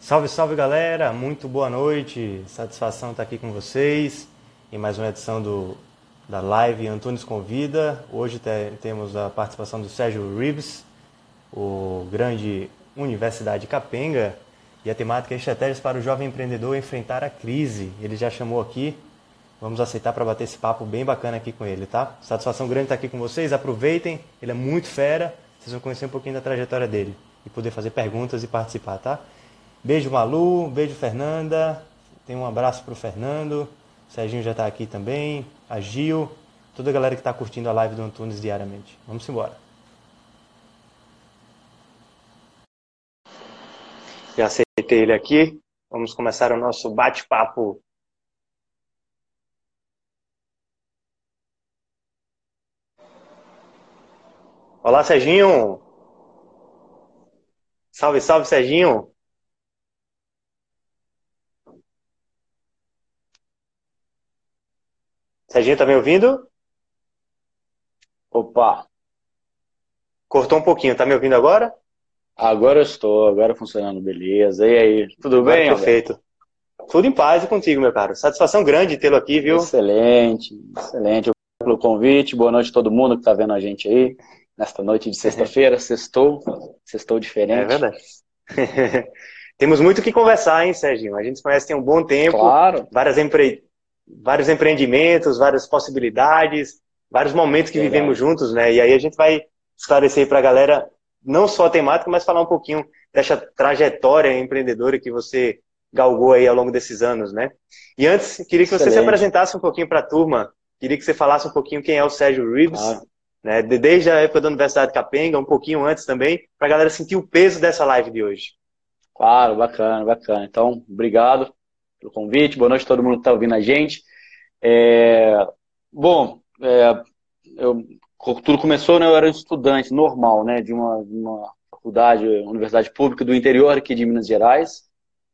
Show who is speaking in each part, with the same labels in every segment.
Speaker 1: Salve, salve galera, muito boa noite, satisfação estar aqui com vocês em mais uma edição do, da live Antunes Convida. Hoje te, temos a participação do Sérgio Reeves, o grande Universidade Capenga, e a temática é estratégias para o jovem empreendedor enfrentar a crise. Ele já chamou aqui, vamos aceitar para bater esse papo bem bacana aqui com ele, tá? Satisfação grande estar aqui com vocês, aproveitem, ele é muito fera, vocês vão conhecer um pouquinho da trajetória dele e poder fazer perguntas e participar, tá? Beijo Malu, beijo Fernanda, tem um abraço para o Fernando, o Serginho já está aqui também, a Gil, toda a galera que está curtindo a live do Antunes diariamente. Vamos embora. Já aceitei ele aqui, vamos começar o nosso bate-papo. Olá, Serginho! Salve, salve, Serginho! Serginho, tá me ouvindo?
Speaker 2: Opa,
Speaker 1: Cortou um pouquinho, tá me ouvindo agora?
Speaker 2: agora eu estou, agora funcionando, beleza. E aí, tudo
Speaker 1: Agora
Speaker 2: bem,
Speaker 1: perfeito. Tudo em paz e contigo, meu caro. Satisfação grande tê-lo aqui, viu?
Speaker 2: Excelente, excelente. Obrigado pelo convite, boa noite a todo mundo que está vendo a gente aí, nesta noite de sexta-feira, sextou, sextou
Speaker 1: É
Speaker 2: diferente.
Speaker 1: verdade. Temos muito o que conversar, hein, Serginho? A gente se conhece tem um bom tempo,
Speaker 2: Claro,
Speaker 1: várias empre... vários empreendimentos, várias possibilidades, vários momentos que vivemos juntos, né? E aí a gente vai esclarecer para a galera não só a temática, mas falar um pouquinho dessa trajetória empreendedora que você galgou aí ao longo desses anos, né? E antes, queria que você se
Speaker 2: Excelente.
Speaker 1: apresentasse um pouquinho para a turma, queria que você falasse um pouquinho quem é o Sérgio Reeves, né? De- Desde a época da Universidade de Capenga, um pouquinho antes também, para a galera sentir o peso dessa live de hoje.
Speaker 2: Claro, bacana, bacana. Então, obrigado pelo convite, boa noite a todo mundo que está ouvindo a gente. É, bom, é, eu- tudo começou, né? Eu era estudante normal, né? De uma, uma faculdade, universidade pública do interior aqui de Minas Gerais,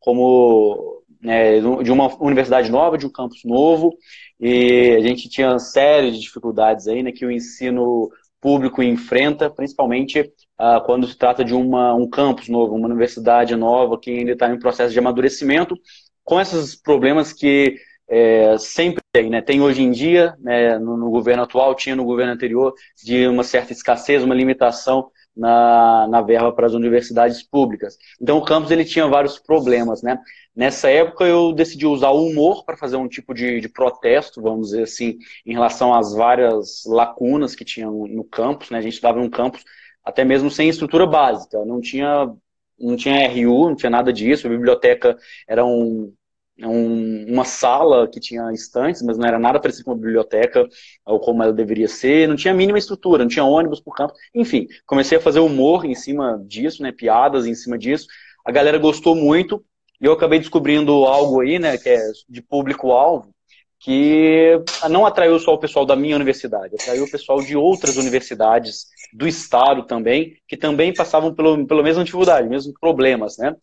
Speaker 2: como né, de uma universidade nova, de um campus novo, e a gente tinha uma série de dificuldades aí, né? Que o ensino público enfrenta, principalmente ah, quando se trata de uma, um campus novo, uma universidade nova que ainda está em processo de amadurecimento, com esses problemas que é, sempre tem, né? Tem hoje em dia, né, no, no governo atual, tinha no governo anterior, de uma certa escassez, uma limitação na, na verba para as universidades públicas. Então o campus ele tinha vários problemas, né? Nessa época eu decidi usar o humor para fazer um tipo de, de protesto, vamos dizer assim, em relação às várias lacunas que tinham no campus, né? A gente estava num campus até mesmo sem estrutura básica, não tinha não tinha RU, não tinha nada disso, a biblioteca era um, um- uma sala que tinha estantes, mas não era nada parecido com uma biblioteca ou como ela deveria ser, não tinha a mínima estrutura, não tinha ônibus por campo, enfim, comecei a fazer humor em cima disso, né, piadas em cima disso, a galera gostou muito, e eu acabei descobrindo algo aí, né, que é de público-alvo, que não atraiu só o pessoal da minha universidade, atraiu o pessoal de outras universidades do estado também, que também passavam pelo, pela mesma dificuldade, mesmos problemas, né?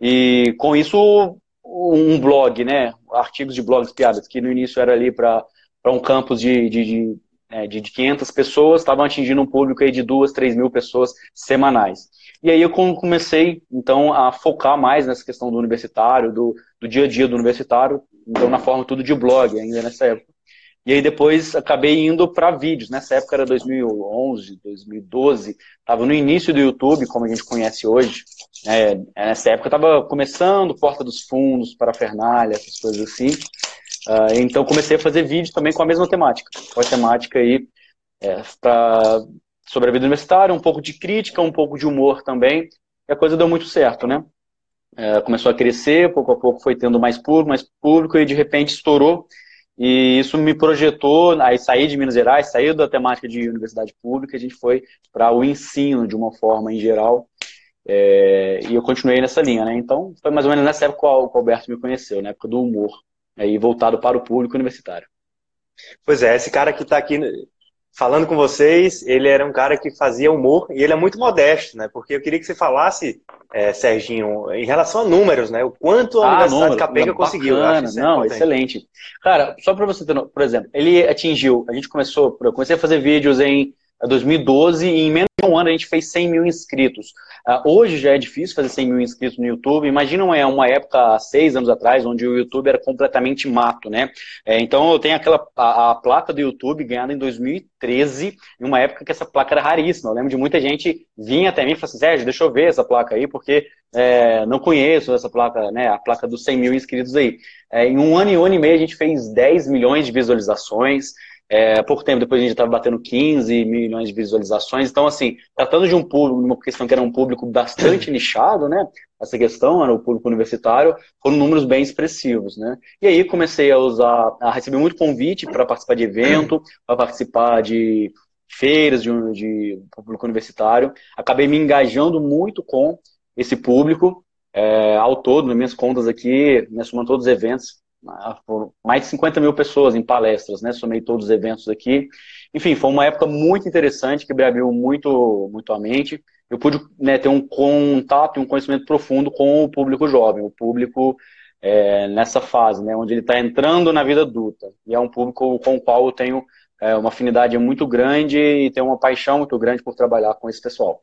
Speaker 2: E com isso, um blog, né? Artigos de blogs, piadas, que no início era ali para um campus de, de, de, é, de 500 pessoas, estavam atingindo um público aí de 2, 3 mil pessoas semanais. E aí eu com- comecei, então, a focar mais nessa questão do universitário, do, do dia a dia do universitário, então na forma tudo de blog ainda nessa época. E aí depois acabei indo para vídeos. Nessa época era 2011, 2012. Estava no início do YouTube, como a gente conhece hoje. É, nessa época estava começando Porta dos Fundos, Parafernália, essas coisas assim. Ah, então comecei a fazer vídeos também com a mesma temática. Com a temática aí é, pra, sobre a vida universitária, um pouco de crítica, um pouco de humor também. E a coisa deu muito certo, né? É, começou a crescer, pouco a pouco foi tendo mais público, mais público, e de repente estourou. E isso me projetou, aí saí de Minas Gerais, saí da temática de universidade pública, a gente foi para o ensino de uma forma em geral, é, e eu continuei nessa linha, né? Então, foi mais ou menos nessa época que o Alberto me conheceu, na época do humor, aí voltado para o público universitário.
Speaker 1: Pois é, esse cara que está aqui falando com vocês, ele era um cara que fazia humor e ele é muito modesto, né? Porque eu queria que você falasse, é, Serginho, em relação a números, né? O quanto a
Speaker 2: Ah,
Speaker 1: Universidade
Speaker 2: número,
Speaker 1: Capenga conseguiu. É
Speaker 2: não, excelente. Cara, só para você ter, por exemplo, ele atingiu, a gente começou, eu comecei a fazer vídeos em 2012 e em menos de um ano a gente fez 100 mil inscritos. Uh, hoje já é difícil fazer 100 mil inscritos no YouTube. Imagina uma, uma época, seis anos atrás, onde o YouTube era completamente mato, né? É, então eu tenho aquela a, a, placa do YouTube ganhada em 2013, em uma época que essa placa era raríssima. Eu lembro de muita gente vinha até mim e falava assim, Sérgio, deixa eu ver essa placa aí, porque é, não conheço essa placa, né? A placa dos 100 mil inscritos aí. É, em um ano e um ano e meio a gente fez 10 milhões de visualizações. É, pouco tempo depois a gente estava batendo 15 milhões de visualizações. Então, assim, tratando de um público, uma questão que era um público bastante nichado, né? Essa questão era o público universitário, foram números bem expressivos, né? E aí comecei a usar, a receber muito convite para participar de evento, para participar de feiras de, de público universitário. Acabei me engajando muito com esse público. É, ao todo, nas minhas contas aqui, né, somando todos os eventos, por mais de 50 mil pessoas em palestras, né? Somei todos os eventos aqui. Enfim, foi uma época muito interessante que me abriu muito, muito a mente. Eu pude né, ter um contato e um conhecimento profundo com o público jovem, o público é, nessa fase, né? Onde ele está entrando na vida adulta. E é um público com o qual eu tenho é, uma afinidade muito grande e tenho uma paixão muito grande por trabalhar com esse pessoal.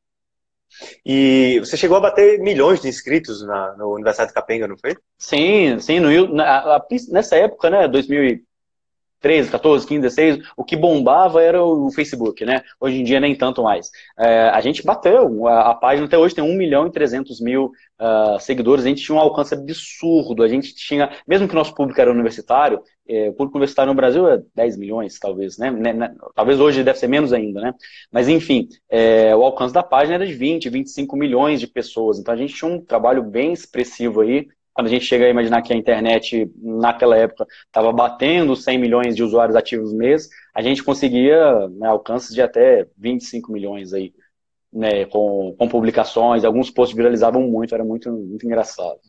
Speaker 1: E você chegou a bater milhões de inscritos na, no Universidade de Capenga, não foi?
Speaker 2: Sim, sim. No, na, nessa época, né, 2000, 13, 14, 15, 16, o que bombava era o Facebook, né? Hoje em dia nem tanto mais. É, a gente bateu, a, a, página até hoje tem 1 milhão e 300 mil uh, seguidores, a gente tinha um alcance absurdo, a gente tinha, mesmo que o nosso público era universitário, é, o público universitário no Brasil é 10 milhões, talvez, né? né, né talvez hoje deve ser menos ainda, né? Mas enfim, é, o alcance da página era de 20, 25 milhões de pessoas, então a gente tinha um trabalho bem expressivo aí, quando a gente chega a imaginar que a internet, naquela época, estava batendo 100 milhões de usuários ativos mês, a gente conseguia né, alcances de até 25 milhões aí, né, com, com publicações, alguns posts viralizavam muito, era muito, muito engraçado.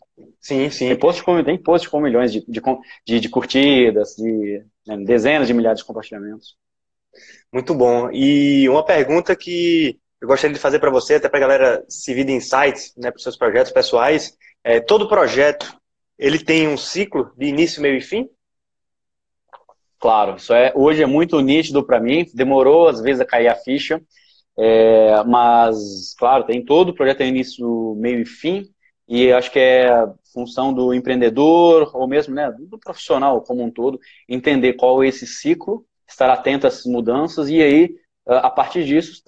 Speaker 1: Sim, sim.
Speaker 2: Tem posts com, tem posts com milhões de, de, de, de curtidas, de né, dezenas de milhares de compartilhamentos.
Speaker 1: Muito bom. E uma pergunta que eu gostaria de fazer para você, até para a galera se vir de insights né, para os seus projetos pessoais, é, todo projeto ele tem um ciclo de início, meio e fim?
Speaker 2: Claro, isso é hoje é muito nítido para mim. Demorou às vezes a cair a ficha, é, mas claro, tem todo projeto tem início, meio e fim. E acho que é função do empreendedor ou mesmo né, do profissional como um todo entender qual é esse ciclo, estar atento essas mudanças e aí a partir disso,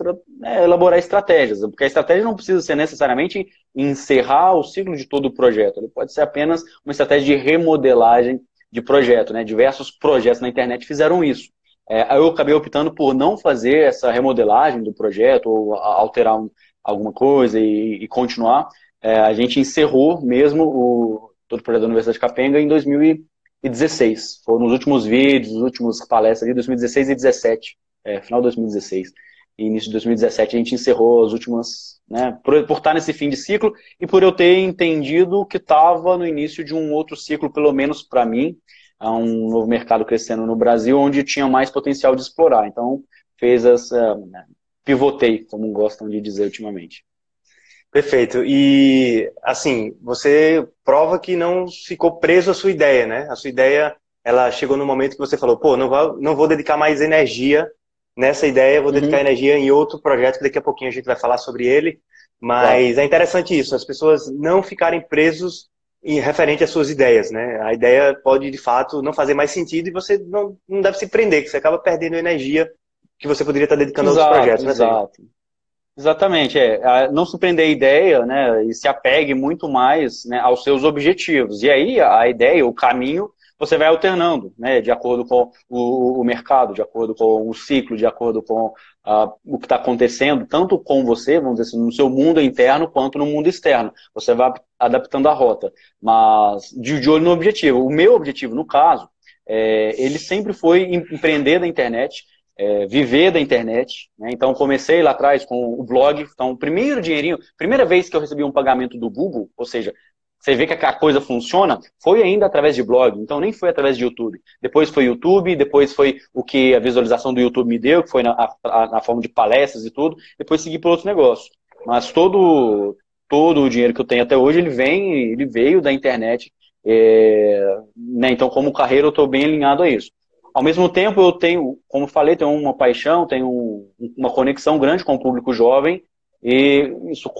Speaker 2: é, elaborar estratégias. Porque a estratégia não precisa ser necessariamente encerrar o ciclo de todo o projeto. Ele pode ser apenas uma estratégia de remodelagem de projeto. Né? Diversos projetos na internet fizeram isso. É, eu acabei optando por não fazer essa remodelagem do projeto ou alterar um, alguma coisa e, e continuar. É, a gente encerrou mesmo o, todo o projeto da Universidade de Capenga em 2016. Foram os últimos vídeos, os últimos palestras de 2016 e 2017 é, final de 2016 e início de 2017 a gente encerrou as últimas, né, por, por estar nesse fim de ciclo e por eu ter entendido que estava no início de um outro ciclo, pelo menos para mim, há um novo mercado crescendo no Brasil onde tinha mais potencial de explorar. Então fez essa, né, pivotei, como gostam de dizer ultimamente.
Speaker 1: Perfeito. E assim, você prova que não ficou preso à sua ideia, né? A sua ideia, ela chegou no momento que você falou, pô, não vou, não vou dedicar mais energia nessa ideia, vou dedicar uhum. energia em outro projeto, que daqui a pouquinho a gente vai falar sobre ele. Mas é, é interessante isso, as pessoas não ficarem presos em referente às suas ideias, né? A ideia pode, de fato, não fazer mais sentido e você não, não deve se prender, que você acaba perdendo energia que você poderia estar dedicando exato, a outros projetos. Né,
Speaker 2: exato. Exatamente, é. Não se prender a ideia, né? E se apegue muito mais né, aos seus objetivos. E aí a ideia, o caminho, você vai alternando, né, de acordo com o, o mercado, de acordo com o ciclo, de acordo com o que está acontecendo, tanto com você, vamos dizer assim, no seu mundo interno, quanto no mundo externo. Você vai adaptando a rota, mas de, de olho no objetivo. O meu objetivo, no caso, é, ele sempre foi empreender na internet, é, viver da internet. Né? Então, comecei lá atrás com o blog. Então, o primeiro dinheirinho, primeira vez que eu recebi um pagamento do Google, ou seja, você vê que a coisa funciona, foi ainda através de blog, então nem foi através de YouTube. Depois foi YouTube, depois foi o que a visualização do YouTube me deu, que foi na, a, na forma de palestras e tudo, depois segui por outros negócios. Mas todo, todo o dinheiro que eu tenho até hoje, ele vem, ele veio da internet. É, né? Então, como carreira, eu estou bem alinhado a isso. ao mesmo tempo eu tenho, como falei, tenho uma paixão, tenho uma conexão grande com o público jovem e isso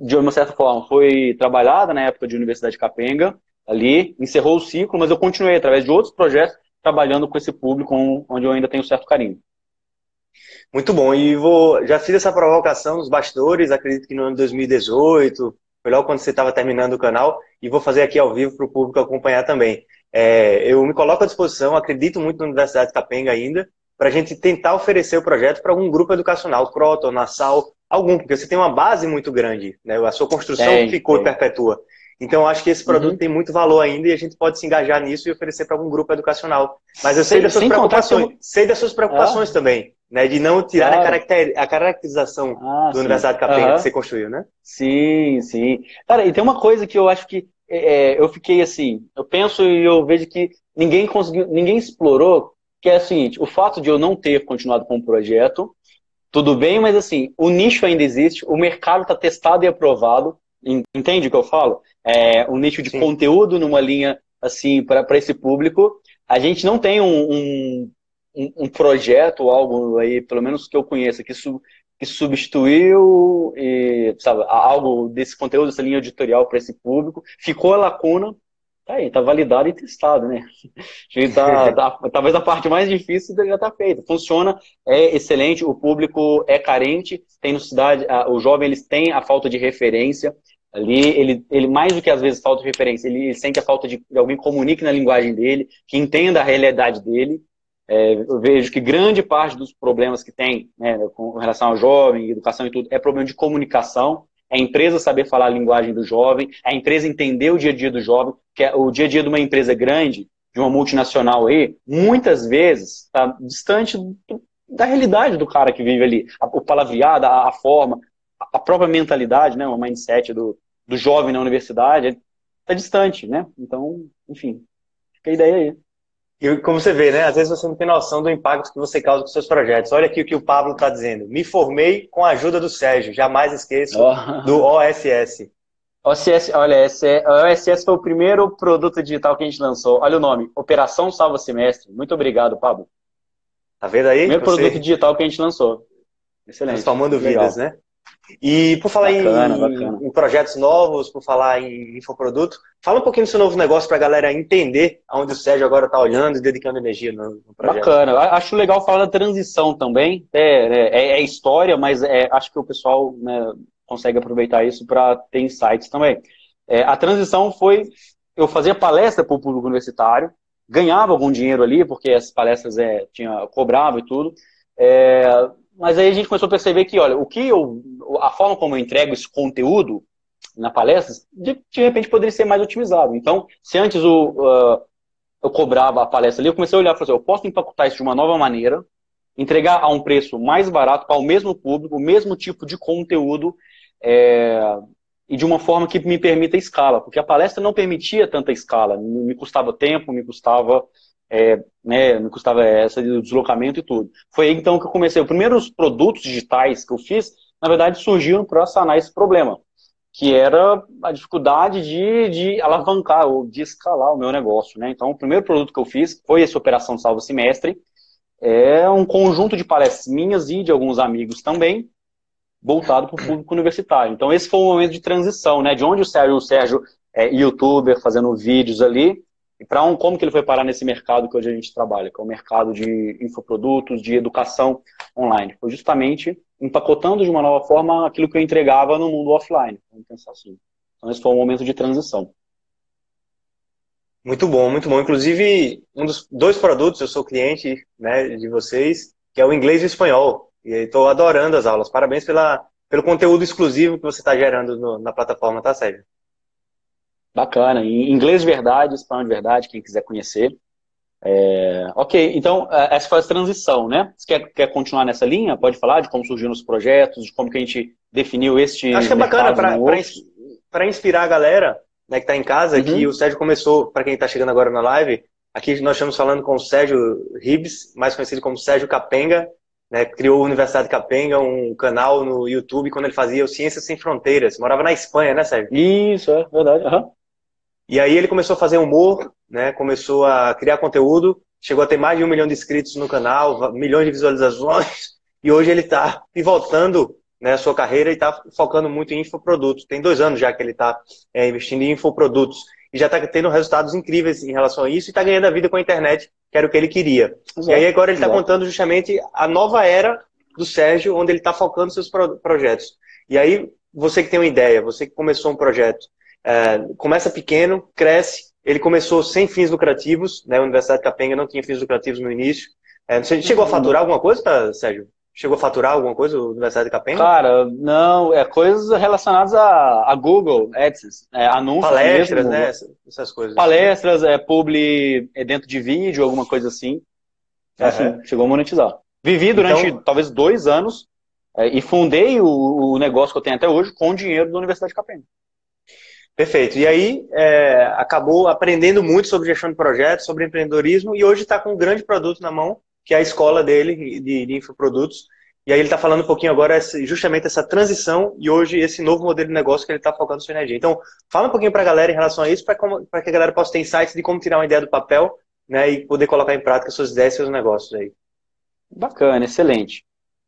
Speaker 2: de uma certa forma foi trabalhada na época de Universidade de Capenga, ali, encerrou o ciclo, mas eu continuei através de outros projetos trabalhando com esse público onde eu ainda tenho certo carinho.
Speaker 1: Muito bom. E vou, já fiz essa provocação nos bastidores, acredito que no ano 2018, foi logo quando você estava terminando o canal, e vou fazer aqui ao vivo para o público acompanhar também. É, eu me coloco à disposição, acredito muito na Universidade de Capenga ainda, para a gente tentar oferecer o projeto para algum grupo educacional, Croton, Nassau, algum, porque você tem uma base muito grande, né? a sua construção é, ficou é. e perpetua. Então, eu acho que esse produto uhum. tem muito valor ainda e a gente pode se engajar nisso e oferecer para algum grupo educacional. Mas eu sei, sei das suas preocupações, sei das suas preocupações ah. também, né? De não tirar claro. a, caracter, a caracterização ah, do Universidade Capenga uhum. que você construiu, né?
Speaker 2: Sim, sim. Cara, e tem uma coisa que eu acho que é, é, eu fiquei assim, eu penso e eu vejo que ninguém conseguiu, ninguém explorou, que é o seguinte, o fato de eu não ter continuado com o projeto, tudo bem, mas assim, o nicho ainda existe, o mercado está testado e aprovado, entende o que eu falo? É, um nicho de Sim. conteúdo numa linha assim para esse público. A gente não tem um, um, um projeto, algo aí, pelo menos que eu conheça, que, que substituiu e, sabe, algo desse conteúdo, dessa linha editorial para esse público. Ficou a lacuna, tá aí, tá validado e testado, né? Tá, tá, talvez a parte mais difícil já está feita. Funciona, é excelente, o público é carente, tem necessidade, o jovem eles têm a falta de referência. Ali, ele, ele mais do que às vezes falta de referência, ele, ele sente a falta de, de alguém que comunique na linguagem dele, que entenda a realidade dele. É, eu vejo que grande parte dos problemas que tem né, com relação ao jovem, educação e tudo, é problema de comunicação. É a empresa saber falar a linguagem do jovem, é a empresa entender o dia a dia do jovem, que é o dia a dia de uma empresa grande, de uma multinacional aí, muitas vezes está distante do, da realidade do cara que vive ali. o palavreado, a, a forma, a própria mentalidade, né, o mindset do, do jovem na universidade, está distante, né? Então, enfim, fica a ideia aí.
Speaker 1: E como você vê, né? Às vezes você não tem noção do impacto que você causa com seus projetos. Olha aqui o que o Pablo está dizendo. Me formei com a ajuda do Sérgio. Jamais esqueço oh. do OSS.
Speaker 2: OSS, olha, esse é, OSS foi o primeiro produto digital que a gente lançou. Olha o nome, Operação Salva Semestre. Muito obrigado, Pablo.
Speaker 1: Tá vendo aí?
Speaker 2: Primeiro você... produto digital que a gente lançou.
Speaker 1: Excelente. Transformando vidas, né? E por falar bacana, em, bacana. em, projetos novos, por falar em infoproduto, fala um pouquinho do seu novo negócio para a galera entender aonde o Sérgio agora está olhando e dedicando energia no, no, projeto.
Speaker 2: Bacana. Acho legal falar da transição também. É, é, é história, mas é, acho que o pessoal né, consegue aproveitar isso para ter insights também. É, a transição foi eu fazia palestra para o público universitário, ganhava algum dinheiro ali, porque as palestras é, tinha, cobrava e tudo. É, mas aí a gente começou a perceber que, olha, o que eu, a forma como eu entrego esse conteúdo na palestra, de, de repente poderia ser mais otimizado. Então, se antes o, uh, eu cobrava a palestra ali, eu comecei a olhar e falei assim, eu posso empacotar isso de uma nova maneira, entregar a um preço mais barato para o mesmo público, o mesmo tipo de conteúdo, é, e de uma forma que me permita escala, porque a palestra não permitia tanta escala, me custava tempo, me custava é, né, me custava essa de deslocamento e tudo. Foi aí então que eu comecei. Os primeiros produtos digitais que eu fiz, na verdade, surgiram para sanar esse problema, que era a dificuldade de, de alavancar ou de escalar o meu negócio. Né? Então, o primeiro produto que eu fiz foi essa Operação Salvo Semestre. É um conjunto de palestras minhas e de alguns amigos também, voltado para o público universitário. Então, esse foi um momento de transição, né? De onde o Sérgio, o Sérgio é youtuber, fazendo vídeos ali, e para um, como que ele foi parar nesse mercado que hoje a gente trabalha, que é o mercado de infoprodutos, de educação online? Foi justamente empacotando de uma nova forma aquilo que eu entregava no mundo offline. Vamos pensar assim. Então esse foi um momento de transição.
Speaker 1: Muito bom, muito bom. Inclusive, um dos dois produtos, eu sou cliente né, de vocês, que é o inglês e o espanhol. E estou adorando as aulas. Parabéns pela, pelo conteúdo exclusivo que você está gerando no, na plataforma, tá, Sérgio?
Speaker 2: Bacana. Em inglês de verdade, espanhol de verdade, quem quiser conhecer. É... Ok, então é, essa foi a transição, né? Você quer, quer continuar nessa linha? Pode falar de como surgiram os projetos, de como que a gente definiu este.
Speaker 1: Acho que é bacana para inspirar a galera né, que está em casa, uhum. que o Sérgio começou, para quem está chegando agora na live, aqui nós estamos falando com o Sérgio Ribes, mais conhecido como Sérgio Capenga, né, criou a Universidade Capenga, um canal no YouTube, quando ele fazia o Ciências Sem Fronteiras. Morava na Espanha, né, Sérgio?
Speaker 2: Isso, é verdade. Uhum.
Speaker 1: E aí ele começou a fazer humor, né? Começou a criar conteúdo chegou a ter mais de um milhão de inscritos no canal, milhões de visualizações, e hoje ele está pivotando né, a sua carreira e está focando muito em infoprodutos. Tem dois anos já que ele está é, investindo em infoprodutos e já está tendo resultados incríveis em relação a isso e está ganhando a vida com a internet, que era o que ele queria. Exato. E aí agora ele está contando justamente a nova era do Sérgio, onde ele está focando seus pro projetos. E aí, você que tem uma ideia, você que começou um projeto, é, começa pequeno, cresce. Ele começou sem fins lucrativos, né? A Universidade de Capenga não tinha fins lucrativos no início. É, você chegou a faturar alguma coisa, tá, Sérgio? Chegou a faturar alguma coisa a Universidade de Capenga?
Speaker 2: Cara, não, é coisas relacionadas a, a Google, AdSense, é, anúncios
Speaker 1: Palestras, mesmo, né? Essas coisas.
Speaker 2: Palestras, é, publi é dentro de vídeo, alguma coisa assim. Assim, chegou a monetizar. Vivi durante então... talvez dois anos é, e fundei o, o, negócio que eu tenho até hoje com o dinheiro da Universidade de Capenga.
Speaker 1: Perfeito. E aí é, acabou aprendendo muito sobre gestão de projetos, sobre empreendedorismo e hoje está com um grande produto na mão que é a escola dele de, de infoprodutos. E aí ele está falando um pouquinho agora justamente essa transição e hoje esse novo modelo de negócio que ele está focando sua energia. Então, fala um pouquinho para a galera em relação a isso, para que a galera possa ter insights de como tirar uma ideia do papel né, e poder colocar em prática suas ideias e seus negócios aí.
Speaker 2: Bacana, excelente.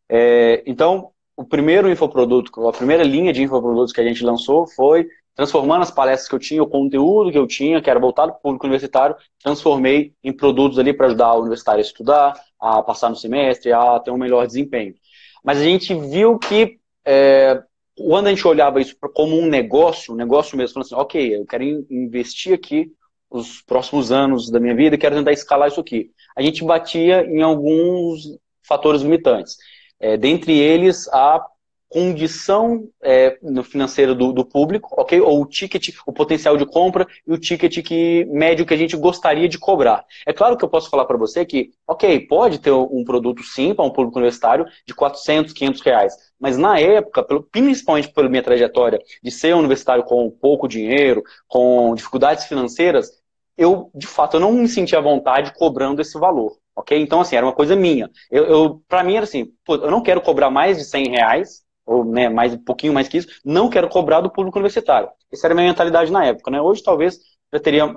Speaker 2: É, então, o primeiro infoproduto, a primeira linha de infoprodutos que a gente lançou foi transformando as palestras que eu tinha, o conteúdo que eu tinha, que era voltado para o público universitário, transformei em produtos ali para ajudar o universitário a estudar, a passar no semestre, a ter um melhor desempenho. Mas a gente viu que é, quando a gente olhava isso como um negócio, um negócio mesmo, falando assim, ok, eu quero investir aqui os próximos anos da minha vida, quero tentar escalar isso aqui. A gente batia em alguns fatores limitantes. É, dentre eles, a condição é, no financeiro do, do, público, ok? Ou o ticket, o potencial de compra e o ticket que, médio que a gente gostaria de cobrar. É claro que eu posso falar para você que, ok, pode ter um produto sim para um público universitário de 400, 500 reais, mas na época, pelo, principalmente pela minha trajetória de ser um universitário com pouco dinheiro, com dificuldades financeiras, eu, de fato, eu não me sentia à vontade cobrando esse valor, ok? Então, assim, era uma coisa minha. Eu, eu para mim era assim, pô, eu não quero cobrar mais de 100 reais, ou né, mais, um pouquinho mais que isso, não quero cobrar do público universitário. Essa era a minha mentalidade na época. Né? Hoje, talvez, já teria,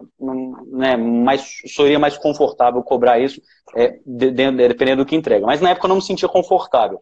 Speaker 2: né, mais, seria mais confortável cobrar isso, é, de, de, dependendo do que entrega. Mas na época eu não me sentia confortável.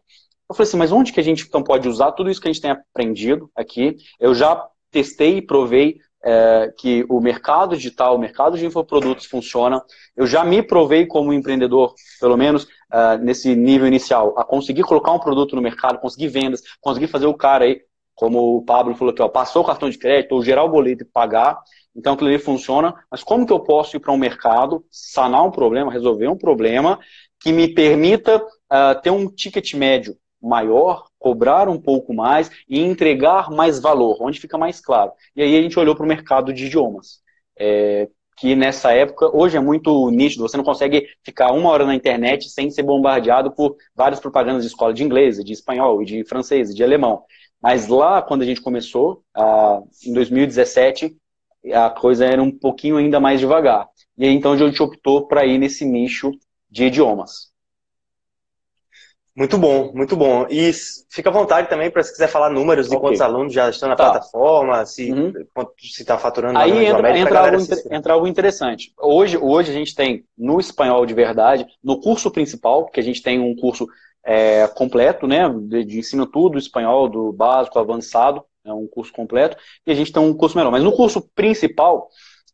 Speaker 2: Eu falei assim, mas onde que a gente então pode usar tudo isso que a gente tem aprendido aqui? Eu já testei e provei é, que o mercado digital, o mercado de infoprodutos funciona. Eu já me provei como empreendedor, pelo menos uh, nesse nível inicial, a conseguir colocar um produto no mercado, conseguir vendas, conseguir fazer o cara aí, como o Pablo falou aqui, ó, passou o cartão de crédito, ou gerar o boleto e pagar. Então aquilo ali funciona. Mas como que eu posso ir para um mercado, sanar um problema, resolver um problema que me permita uh, ter um ticket médio maior, cobrar um pouco mais e entregar mais valor, onde fica mais claro. E aí a gente olhou para o mercado de idiomas. É, que nessa época, hoje é muito nítido, você não consegue ficar uma hora na internet sem ser bombardeado por várias propagandas de escola de inglês, de espanhol, de francês, de alemão. Mas lá, quando a gente começou, em 2017, a coisa era um pouquinho ainda mais devagar. E aí, então, a gente optou para ir nesse nicho de idiomas.
Speaker 1: Muito bom, muito bom. E fica à vontade também para se quiser falar números de okay. quantos alunos já estão na tá. plataforma, se uhum. está faturando.
Speaker 2: Aí entra, entra, algo, entra algo interessante. Hoje, hoje a gente tem no espanhol de verdade, no curso principal, que a gente tem um curso é, completo, né, de, de ensino tudo, espanhol, do básico, avançado, é um curso completo, e a gente tem um curso menor. Mas no curso principal,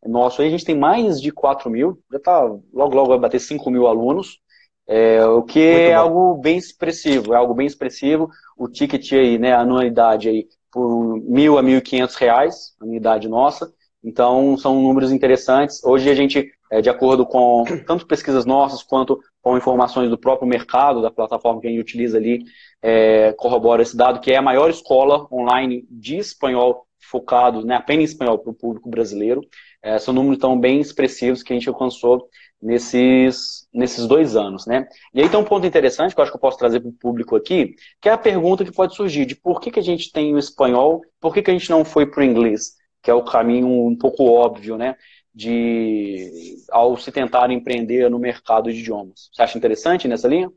Speaker 2: nosso, aí a gente tem mais de 4 mil, já está, logo, logo vai bater 5 mil alunos, é, o que é algo bem expressivo, é algo bem expressivo. O ticket aí, né, a anuidade aí, por mil a mil e quinhentos reais, anuidade nossa. Então, são números interessantes. Hoje a gente, é, de acordo com tanto pesquisas nossas quanto com informações do próprio mercado, da plataforma que a gente utiliza ali, é, corrobora esse dado, que é a maior escola online de espanhol focado né, apenas em espanhol para o público brasileiro. É, são números tão bem expressivos que a gente alcançou nesses, nesses dois anos, né? E aí tem um ponto interessante que eu acho que eu posso trazer para o público aqui, que é a pergunta que pode surgir de por que, que a gente tem o espanhol, por que, que a gente não foi para o inglês, que é o caminho um pouco óbvio, né? De ao se tentar empreender no mercado de idiomas. Você acha interessante nessa linha?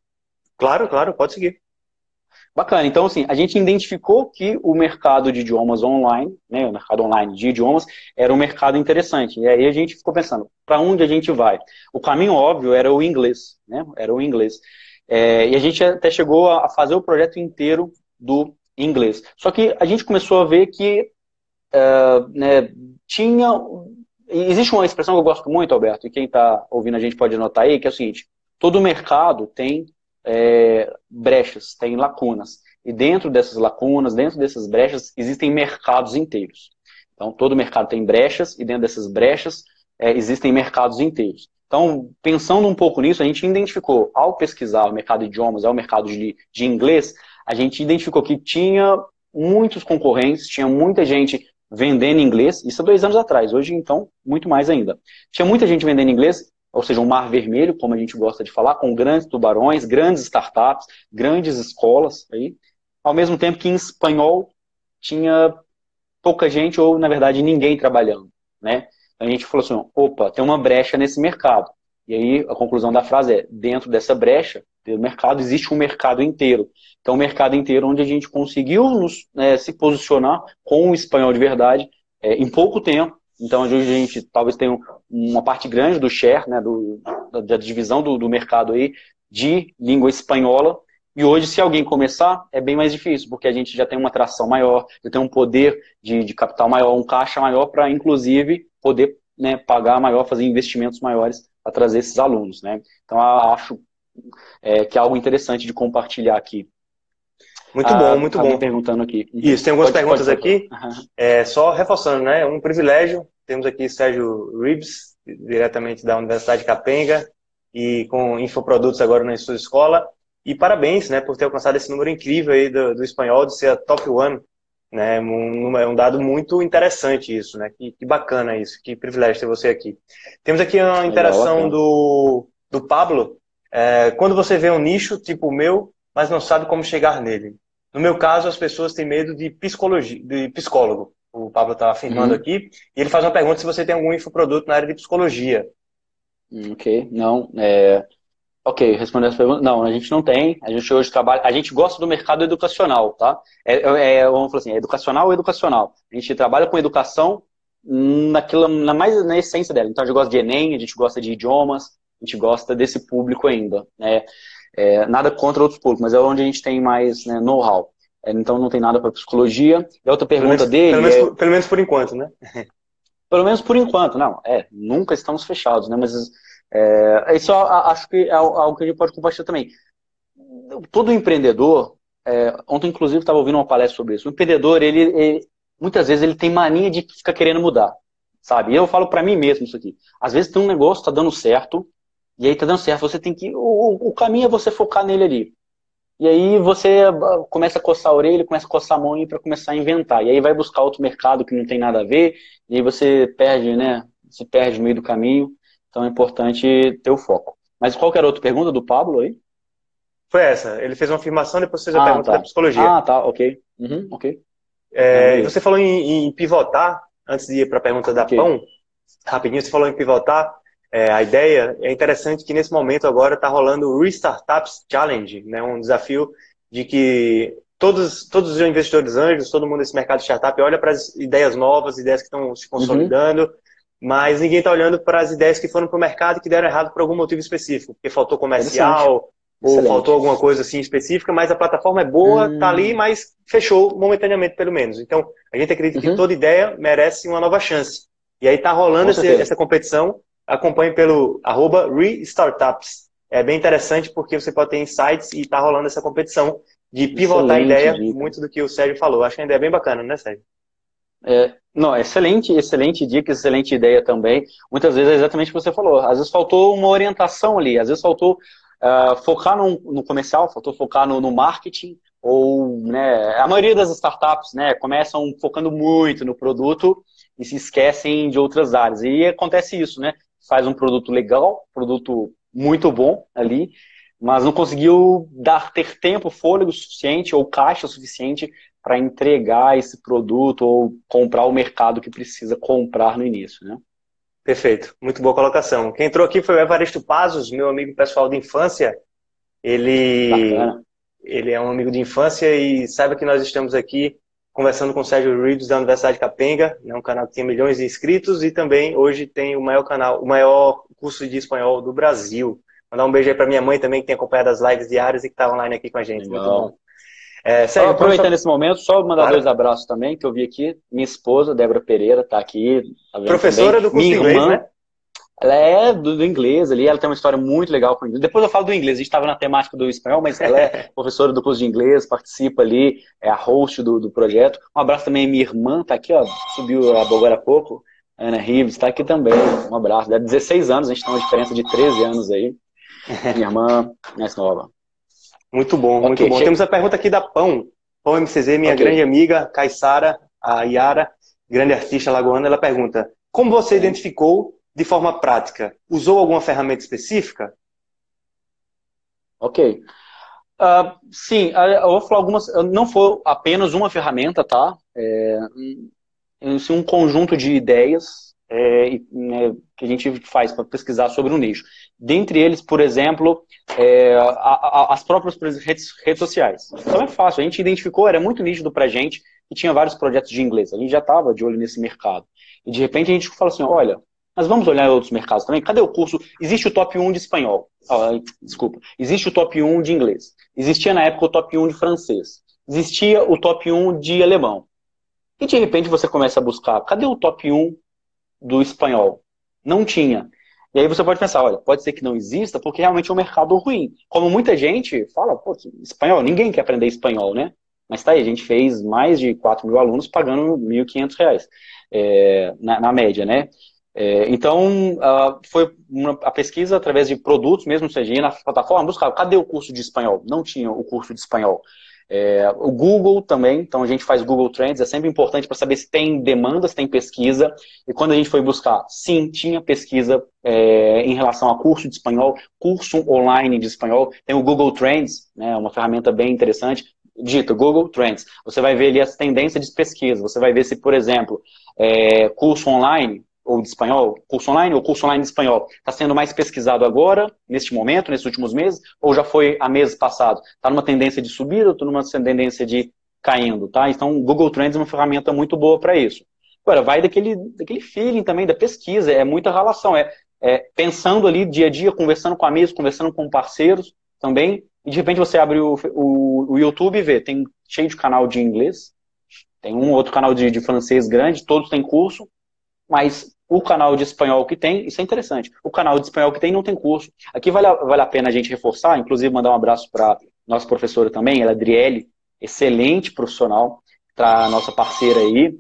Speaker 1: Claro, claro, pode seguir.
Speaker 2: Bacana. Então, assim, a gente identificou que o mercado de idiomas online, né, o mercado online de idiomas, era um mercado interessante. E aí a gente ficou pensando, para onde a gente vai? O caminho óbvio era o inglês, né? Era o inglês. É, e a gente até chegou a fazer o projeto inteiro do inglês. Só que a gente começou a ver que uh, né, tinha. Existe uma expressão que eu gosto muito, Alberto, e quem está ouvindo a gente pode anotar aí, que é o seguinte: todo mercado tem é, brechas, tem lacunas. E dentro dessas lacunas, dentro dessas brechas, existem mercados inteiros. Então, todo mercado tem brechas, e dentro dessas brechas é, existem mercados inteiros. Então, pensando um pouco nisso, a gente identificou, ao pesquisar o mercado de idiomas, ao mercado de, de inglês, a gente identificou que tinha muitos concorrentes, tinha muita gente vendendo inglês, isso há dois anos atrás, hoje então, muito mais ainda. Tinha muita gente vendendo inglês ou seja, um mar vermelho, como a gente gosta de falar, com grandes tubarões, grandes startups, grandes escolas aí, ao mesmo tempo que em espanhol tinha pouca gente ou, na verdade, ninguém trabalhando, né? A gente falou assim, opa, tem uma brecha nesse mercado. E aí a conclusão da frase é, dentro dessa brecha do mercado existe um mercado inteiro. Então, um mercado inteiro onde a gente conseguiu nos, né, se posicionar com o espanhol de verdade é, em pouco tempo então, hoje a gente talvez tenha uma parte grande do share, né, do, da divisão do, do mercado aí de língua espanhola. E hoje, se alguém começar, é bem mais difícil, porque a gente já tem uma atração maior, já tem um poder de, de capital maior, um caixa maior para, inclusive, poder né, pagar maior, fazer investimentos maiores para trazer esses alunos. Né? Então, acho é, que é algo interessante de compartilhar aqui.
Speaker 1: Muito bom, ah, muito bom.
Speaker 2: perguntando aqui.
Speaker 1: Isso, tem algumas pode, perguntas pode, aqui. Uhum. É, só reforçando, né? Um privilégio. Temos aqui Sérgio Ribs, diretamente da Universidade Capenga, e com infoprodutos agora na sua escola. E parabéns, né, por ter alcançado esse número incrível aí do, do espanhol, de ser a top one. Né, um, é um dado muito interessante isso, né? Que, que, bacana isso, que privilégio ter você aqui. Temos aqui uma interação do, do Pablo. É, quando você vê um nicho tipo o meu, mas não sabe como chegar nele. No meu caso, as pessoas têm medo de psicologia, de psicólogo. O Pablo está afirmando uhum. aqui. E ele faz uma pergunta se você tem algum infoproduto na área de psicologia.
Speaker 2: Hum, ok, não. É... Ok, respondendo essa pergunta. Não, a gente não tem. A gente hoje trabalha. A gente gosta do mercado educacional, tá? É, é, é vamos falar assim, é educacional ou educacional. A gente trabalha com educação naquilo, na mais na essência dela. Então a gente gosta de Enem, a gente gosta de idiomas, a gente gosta desse público ainda. Né? É, nada contra outros públicos, mas é onde a gente tem mais né, know-how. É, então não tem nada para psicologia. E a outra pergunta
Speaker 1: pelo menos,
Speaker 2: dele.
Speaker 1: Pelo menos, é, pelo menos, por enquanto, né?
Speaker 2: pelo menos por enquanto, não. É, nunca estamos fechados, né? Mas é, isso acho que é algo que a gente pode compartilhar também. Todo empreendedor, é, ontem inclusive estava ouvindo uma palestra sobre isso. O empreendedor, ele, ele, muitas vezes ele tem mania de ficar querendo mudar, sabe? E eu falo para mim mesmo isso aqui. Às vezes tem um negócio está dando certo, e aí tá dando certo, você tem que. O, o caminho é você focar nele ali. E aí você ah, começa a coçar a orelha, começa a coçar a mão para começar a inventar. E aí vai buscar outro mercado que não tem nada a ver, e aí você perde, né? Se perde no meio do caminho. Então é importante ter o foco. Mas qual era a outra pergunta do Pablo aí?
Speaker 1: Foi essa. Ele fez uma afirmação, depois fez a ah, pergunta
Speaker 2: tá.
Speaker 1: da psicologia.
Speaker 2: Ah, tá, ok. Uhum, ok.
Speaker 1: É, você falou em, em, pivotar, antes de ir para a pergunta da okay. Pão, rapidinho, você falou em pivotar é, a ideia, é interessante que nesse momento agora está rolando o Restartups Challenge, né, um desafio de que todos, todos os investidores anjos, todo mundo desse mercado de startup olha para as ideias novas, ideias que estão se consolidando, uhum. mas ninguém está olhando para as ideias que foram para o mercado e que deram errado por algum motivo específico, porque faltou comercial, ou Excelente. faltou alguma coisa assim específica, mas a plataforma é boa, está hum. ali, mas fechou momentaneamente, pelo menos. Então, a gente acredita uhum. que toda ideia merece uma nova chance. E aí está rolando essa competição acompanhe pelo arroba restartups. É bem interessante porque você pode ter insights e está rolando essa competição de pivotar excelente, a ideia, dica. muito do que o Sérgio falou. Acho que a ideia é bem bacana, né, Sérgio?
Speaker 2: É, não, excelente, excelente dica, excelente ideia também. Muitas vezes é exatamente o que você falou. Às vezes faltou uma orientação ali, às vezes faltou uh, focar no, no, comercial, faltou focar no, no, marketing, ou né, a maioria das startups né, começam focando muito no produto e se esquecem de outras áreas. E acontece isso, né? Faz um produto legal, produto muito bom ali, mas não conseguiu dar ter tempo, fôlego suficiente ou caixa suficiente para entregar esse produto ou comprar o mercado que precisa comprar no início, né?
Speaker 1: Perfeito, muito boa colocação. Quem entrou aqui foi o Evaristo Pazos, meu amigo pessoal de infância. Ele, ele é um amigo de infância e saiba que nós estamos aqui conversando com o Sérgio Reeves da Universidade de Capenga, né, um canal que tem milhões de inscritos e também hoje tem o maior canal, o maior curso de espanhol do Brasil. Mandar um beijo aí para minha mãe também, que tem acompanhado as lives diárias e que está online aqui com a gente. Legal. Muito bom.
Speaker 2: É, Sérgio, aproveitando esse momento, só mandar claro. dois abraços também, que eu vi aqui. Minha esposa, Débora Pereira, está aqui.
Speaker 1: Tá Professora também. do curso
Speaker 2: minha
Speaker 1: inglês, irmã, né?
Speaker 2: Ela é do, do, inglês ali, ela tem uma história muito legal com o inglês. Depois eu falo do inglês, a gente estava na temática do espanhol, mas ela é professora do curso de inglês, participa ali, é a host do, do projeto. Um abraço também à minha irmã, tá aqui, ó, subiu agora há pouco. Ana Rives está aqui também. Um abraço. Dá 16 anos, a gente tem uma diferença de 13 anos aí. Minha irmã mais nova.
Speaker 1: Muito bom, muito okay, bom. Chega... Temos a pergunta aqui da Pão. Pão MCZ, minha okay. grande amiga, Caissara, a Yara, grande artista lagoana, ela pergunta: Como você identificou de forma prática? Usou alguma ferramenta específica?
Speaker 2: Ok. Uh, sim, eu vou falar algumas. Não foi apenas uma ferramenta, tá? É, assim, um conjunto de ideias é, né, que a gente faz para pesquisar sobre um nicho. Dentre eles, por exemplo, é, a, a, as próprias redes, redes, sociais. Então é fácil, a gente identificou, era muito nítido para a gente que tinha vários projetos de inglês. A gente já estava de olho nesse mercado. E de repente a gente fala assim: olha, mas vamos olhar outros mercados também. Cadê o curso? Existe o top 1 de espanhol. desculpa. Existe o top 1 de inglês. Existia na época o top 1 de francês. Existia o top 1 de alemão. E de repente você começa a buscar, cadê o top 1 do espanhol? Não tinha. E aí você pode pensar, olha, pode ser que não exista porque realmente é um mercado ruim. Como muita gente fala, pô, espanhol, ninguém quer aprender espanhol, né? Mas tá aí, a gente fez mais de 4 mil alunos pagando R$ 1.500 é, na, na, média, né? É, então, uh, foi uma, a pesquisa através de produtos, mesmo seja na plataforma, buscava, cadê o curso de espanhol? Não tinha o curso de espanhol. É, o Google também, então a gente faz Google Trends, é sempre importante para saber se tem demanda, se tem pesquisa. E quando a gente foi buscar, sim, tinha pesquisa é, em relação a curso de espanhol, curso online de espanhol. Tem o Google Trends, né, uma ferramenta bem interessante. Dito Google Trends, você vai ver ali as tendências de pesquisa. Você vai ver se, por exemplo, é, curso online ou de espanhol, curso online ou curso online de espanhol, está sendo mais pesquisado agora, neste momento, nesses últimos meses, ou já foi há meses passados? Está numa tendência de subida está numa tendência de caindo, tá? Então, o Google Trends é uma ferramenta muito boa para isso. Agora, vai daquele, daquele feeling também, da pesquisa, é muita relação, é, é pensando ali dia a dia, conversando com amigos, conversando com parceiros também, e de repente você abre o, o, o YouTube e vê, tem cheio de canal de inglês, tem um outro canal de, de francês grande, todos têm curso, mas o canal de espanhol que tem, isso é interessante, o canal de espanhol que tem não tem curso. Aqui vale a, vale a pena a gente reforçar, inclusive mandar um abraço para nossa professora também, ela é Adriele, excelente profissional, tá nossa parceira aí,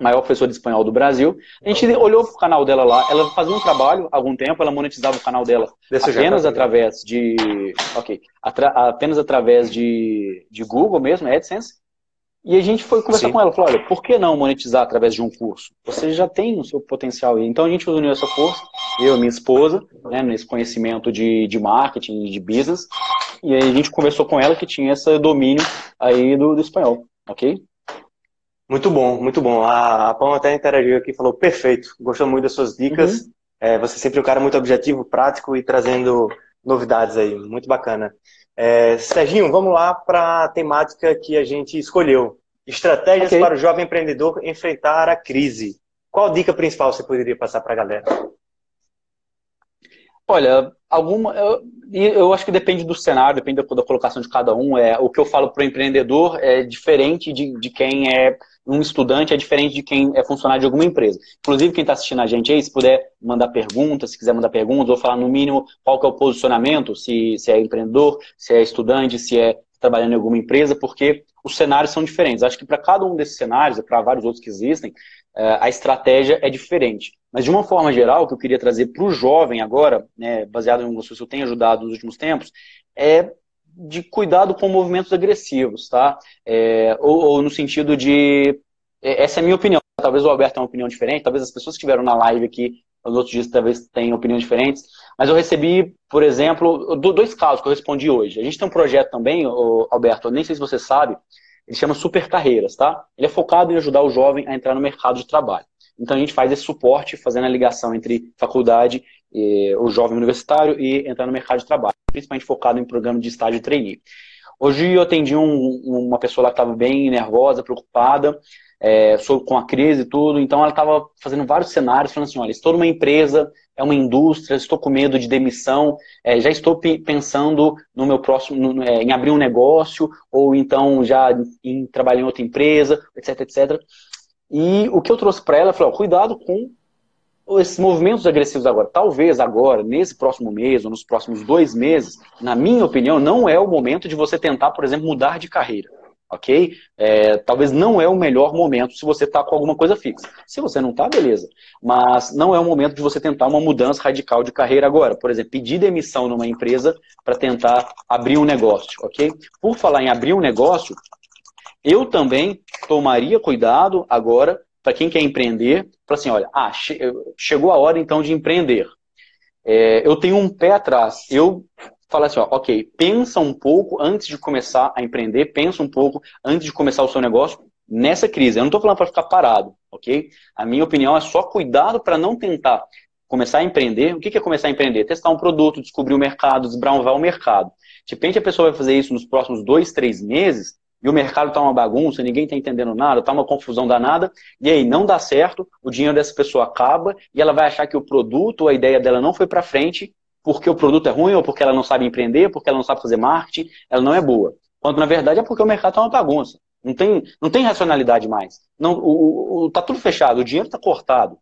Speaker 2: maior professora de espanhol do Brasil. A gente olhou pro canal dela lá, ela fazia um trabalho há algum tempo, ela monetizava o canal dela apenas através de, ok, atra, apenas através de, de Google mesmo, AdSense, e a gente foi conversar Sim. com ela, falou, olha, por que não monetizar através de um curso? Você já tem o seu potencial aí. Então a gente uniu essa força, eu e minha esposa, né, nesse conhecimento de, de marketing de business, e aí a gente conversou com ela que tinha esse domínio aí do, do espanhol, ok?
Speaker 1: Muito bom, muito bom. A, a Pão até interagiu aqui falou, perfeito, gostou muito das suas dicas. Uhum. É, você sempre é um cara muito objetivo, prático e trazendo novidades aí, muito bacana. É, Serginho, vamos lá para a temática que a gente escolheu. Estratégias okay. para o jovem empreendedor enfrentar a crise. Qual dica principal você poderia passar para a galera?
Speaker 2: Olha, alguma. Eu, eu acho que depende do cenário, depende da, da colocação de cada um. É, o que eu falo para o empreendedor é diferente de, de quem é um estudante, é diferente de quem é funcionário de alguma empresa. Inclusive, quem está assistindo a gente aí, se puder mandar perguntas, se quiser mandar perguntas, ou falar no mínimo qual que é o posicionamento, se, se é empreendedor, se é estudante, se é trabalhando em alguma empresa, porque os cenários são diferentes. Acho que para cada um desses cenários, e para vários outros que existem, é, a estratégia é diferente. Mas de uma forma geral, o que eu queria trazer para o jovem agora, né, baseado em coisas que eu tenho ajudado nos últimos tempos, é de cuidado com movimentos agressivos, tá? É, ou, ou, no sentido de. É, essa é a minha opinião. Talvez o Alberto tenha uma opinião diferente, talvez as pessoas que estiveram na live aqui nos outros dias talvez tenham opiniões diferentes. Mas eu recebi, por exemplo, dois casos que eu respondi hoje. A gente tem um projeto também, Alberto, nem sei se você sabe, ele chama Super Carreiras, tá? Ele é focado em ajudar o jovem a entrar no mercado de trabalho. Então a gente faz esse suporte, fazendo a ligação entre faculdade, e, o jovem universitário e entrar no mercado de trabalho, principalmente focado em programa de estágio trainee. Hoje eu atendi um, uma pessoa lá que estava bem nervosa, preocupada, é, com a crise e tudo, então ela estava fazendo vários cenários, falando assim, olha, estou numa empresa, é uma indústria, estou com medo de demissão, é, já estou pensando no meu próximo, no, é, em abrir um negócio, ou então já em trabalhar em outra empresa, etc, etc. E o que eu trouxe para ela, eu falei, cuidado com esses movimentos agressivos agora. Talvez agora, nesse próximo mês, ou nos próximos dois meses, na minha opinião, não é o momento de você tentar, por exemplo, mudar de carreira ok? É, talvez não é o melhor momento se você está com alguma coisa fixa. Se você não está, beleza. Mas não é o momento de você tentar uma mudança radical de carreira agora. Por exemplo, pedir demissão numa empresa para tentar abrir um negócio, ok? Por falar em abrir um negócio, eu também tomaria cuidado agora para quem quer empreender, para assim, olha, ah, chegou a hora então de empreender. É, eu tenho um pé atrás. Eu falar assim, ó, ok, pensa um pouco antes de começar a empreender, pensa um pouco antes de começar o seu negócio nessa crise. Eu não estou falando para ficar parado, ok? A minha opinião é só cuidado para não tentar começar a empreender. O que é começar a empreender? Testar um produto, descobrir o mercado, desbravar o mercado. De repente a pessoa vai fazer isso nos próximos dois, três meses e o mercado está uma bagunça, ninguém está entendendo nada, está uma confusão danada, e aí não dá certo, o dinheiro dessa pessoa acaba e ela vai achar que o produto, a ideia dela não foi para frente porque o produto é ruim, ou porque ela não sabe empreender, porque ela não sabe fazer marketing, ela não é boa. Quando na verdade é porque o mercado está uma bagunça. Não tem, não tem racionalidade mais. Não, o, o, tá tudo fechado, o dinheiro está cortado.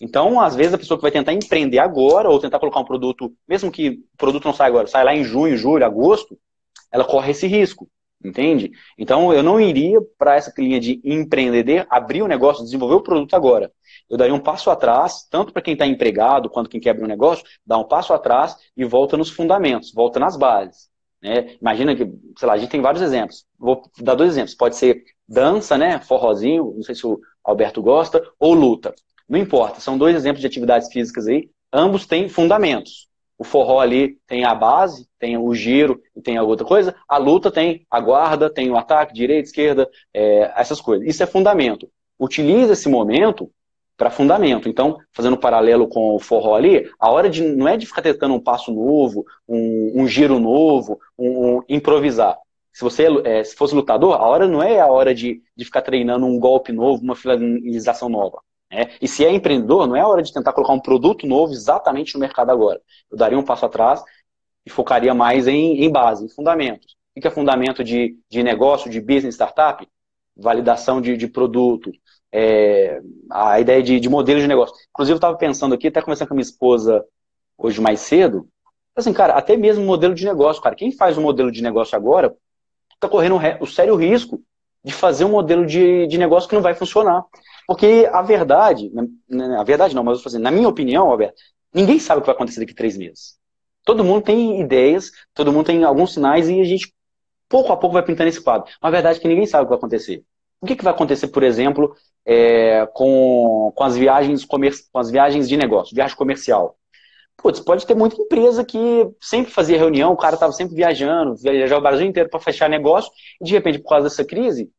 Speaker 2: Então, às vezes, a pessoa que vai tentar empreender agora, ou tentar colocar um produto, mesmo que o produto não saia agora, sai lá em junho, julho, agosto, ela corre esse risco. Entende? Então, eu não iria para essa linha de empreender, abrir o um negócio, desenvolver o produto agora eu daria um passo atrás, tanto para quem está empregado quanto quem quer abrir um negócio, dá um passo atrás e volta nos fundamentos, volta nas bases. Né? Imagina que, sei lá, a gente tem vários exemplos. Vou dar dois exemplos. Pode ser dança, né? Forrozinho, não sei se o Alberto gosta, ou luta. Não importa, são dois exemplos de atividades físicas aí. Ambos têm fundamentos. O forró ali tem a base, tem o giro e tem outra coisa. A luta tem a guarda, tem o ataque, direita, esquerda, é, essas coisas. Isso é fundamento. Utiliza esse momento para fundamento. Então, fazendo um paralelo com o forró ali, a hora de não é de ficar tentando um passo novo, um, um giro novo, um, um improvisar. Se você é, se fosse lutador, a hora não é a hora de, de ficar treinando um golpe novo, uma finalização nova. Né? E se é empreendedor, não é hora de tentar colocar um produto novo exatamente no mercado agora. Eu daria um passo atrás e focaria mais em, em base, em fundamentos. O que é fundamento de, de negócio, de business, startup? Validação de, de produto, é, a ideia de, de modelo de negócio. Inclusive, eu estava pensando aqui, até conversando com a minha esposa hoje mais cedo, assim, cara, até mesmo modelo de negócio, cara, quem faz um modelo de negócio agora está correndo o sério risco de fazer um modelo de, de negócio que não vai funcionar. Porque a verdade, a verdade não, mas eu assim, na minha opinião, Alberto, ninguém sabe o que vai acontecer daqui a três meses. Todo mundo tem ideias, todo mundo tem alguns sinais e a gente pouco a pouco vai pintando esse quadro. Mas a verdade é que ninguém sabe o que vai acontecer. O que, que vai acontecer, por exemplo, é, com, com, as viagens com as viagens de negócio, viagem comercial? Putz, pode ter muita empresa que sempre fazia reunião, o cara estava sempre viajando, viajava o Brasil inteiro para fechar negócio, e de repente, por causa dessa crise,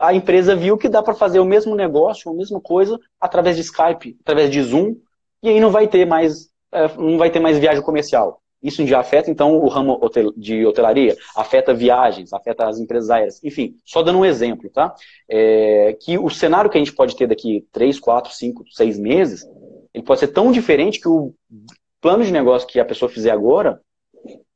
Speaker 2: a empresa viu que dá para fazer o mesmo negócio, a mesma coisa, através de Skype, através de Zoom, e aí não vai ter mais, é, não vai ter mais viagem comercial. Isso já afeta, então, o ramo de hotelaria, afeta viagens, afeta as empresas aéreas. Enfim, só dando um exemplo, tá? É, que o cenário que a gente pode ter daqui 3, 4, 5, 6 meses, ele pode ser tão diferente que o plano de negócio que a pessoa fizer agora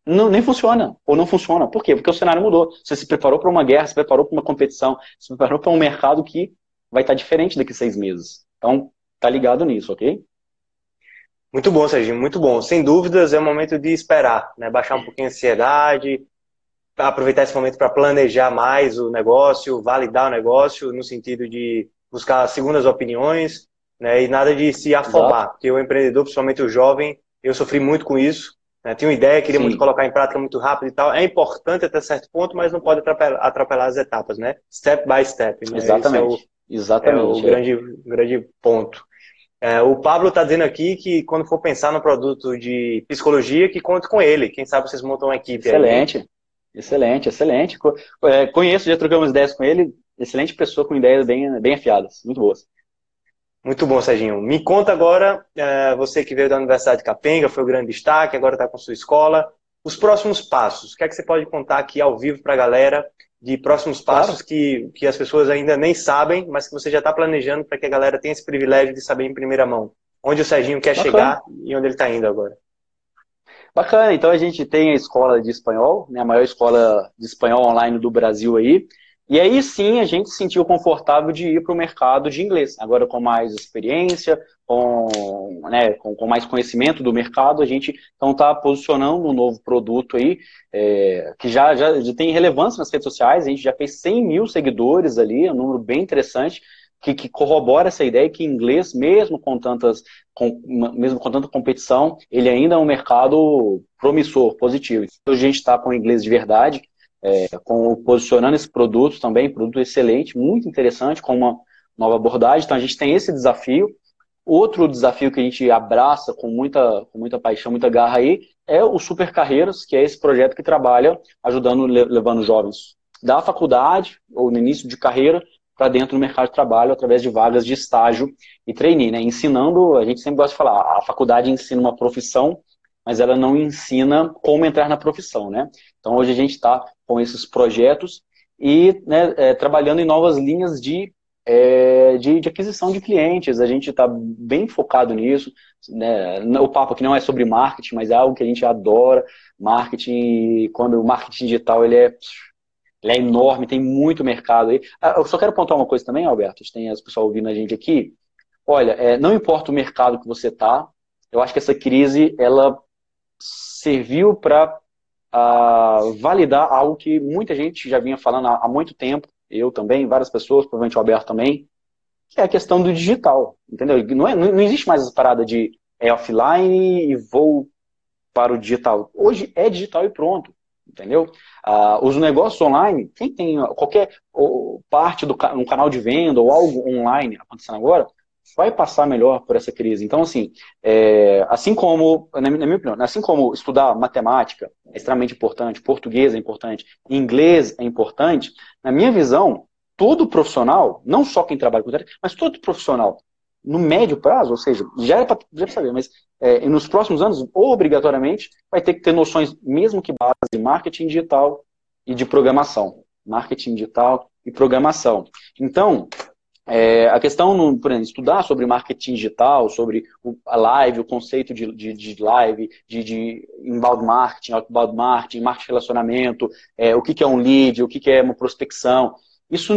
Speaker 2: não, nem funciona, ou não funciona. Por quê? Porque o cenário mudou. Você se preparou para uma guerra, se preparou para uma competição, se preparou para um mercado que vai estar diferente daqui a seis meses. Então, tá ligado nisso, ok?
Speaker 1: Muito bom, Serginho, muito bom. Sem dúvidas, é o momento de esperar, né? baixar um pouquinho a ansiedade, aproveitar esse momento para planejar mais o negócio, validar o negócio, no sentido de buscar segundas opiniões, né? e nada de se afobar, Exato. porque o empreendedor, principalmente o jovem, eu sofri muito com isso, né? tinha uma ideia, queria Sim. muito colocar em prática muito rápido e tal. É importante até certo ponto, mas não pode atropelar, atropelar as etapas, né? Step by step.
Speaker 2: Né? Exatamente. Esse é o, Exatamente.
Speaker 1: É o grande, grande ponto. É, o Pablo está dizendo aqui que quando for pensar no produto de psicologia, que conte com ele. Quem sabe vocês montam uma equipe.
Speaker 2: Excelente, aí. excelente, excelente. É, conheço, já trocamos ideias com ele. Excelente pessoa com ideias bem, bem afiadas, muito boas.
Speaker 1: Muito bom, Serginho. Me conta agora, é, você que veio da Universidade de Capenga, foi o grande destaque, agora está com sua escola. os próximos passos. O que é que você pode contar aqui ao vivo para a galera de próximos passos claro. que, que as pessoas ainda nem sabem, mas que você já está planejando para que a galera tenha esse privilégio de saber em primeira mão? Onde o Serginho quer Bacana. chegar e onde ele está indo agora?
Speaker 2: Bacana, então a gente tem a escola de espanhol, né, a maior escola de espanhol online do Brasil aí. E aí sim a gente se sentiu confortável de ir para o mercado de inglês. Agora com mais experiência, com, né, com, com, mais conhecimento do mercado, a gente então está posicionando um novo produto aí, é, que já, já, já, tem relevância nas redes sociais, a gente já fez 100 mil seguidores ali, é um número bem interessante, que, que corrobora essa ideia que inglês, mesmo com tantas, com, mesmo com tanta competição, ele ainda é um mercado promissor, positivo. Então, a gente está com inglês de verdade, é, com, posicionando esse produto também, produto excelente, muito interessante, com uma nova abordagem. Então a gente tem esse desafio. Outro desafio que a gente abraça com muita, com muita paixão, muita garra aí, é o Super Carreiras, que é esse projeto que trabalha ajudando, levando jovens da faculdade ou no início de carreira para dentro do mercado de trabalho através de vagas de estágio e trainee, né? Ensinando, a gente sempre gosta de falar, a faculdade ensina uma profissão, mas ela não ensina como entrar na profissão, né? Então hoje a gente está com esses projetos e né, é, trabalhando em novas linhas de, é, de, de, aquisição de clientes. A gente está bem focado nisso. Né? O papo aqui não é sobre marketing, mas é algo que a gente adora. Marketing, quando o marketing digital ele é ele é enorme, tem muito mercado aí. Ah, eu só quero apontar uma coisa também, Alberto, tem as pessoas ouvindo a gente aqui. Olha, é, não importa o mercado que você está, eu acho que essa crise ela serviu para uh, validar algo que muita gente já vinha falando há, há, muito tempo, eu também, várias pessoas, provavelmente o Alberto também, que é a questão do digital, entendeu? Não, é, não, existe mais essa parada de é offline e vou para o digital. Hoje é digital e pronto entendeu? Ah, os negócios online, quem tem qualquer parte do um canal de venda ou algo online acontecendo agora, vai passar melhor por essa crise. Então, assim, é, assim como, na minha opinião, assim como estudar matemática é extremamente importante, português é importante, inglês é importante, na minha visão, todo profissional, não só quem trabalha com mas todo profissional no médio prazo, ou seja, já é para saber, mas é, nos próximos anos, obrigatoriamente, vai ter que ter noções, mesmo que base de marketing digital e de programação. Marketing digital e programação. Então, é, a questão, por exemplo, estudar sobre marketing digital, sobre a live, o conceito de, de, de live, de, de, inbound marketing, outbound marketing, marketing relacionamento, é, o que, que é um lead, o que, que é uma prospecção. Isso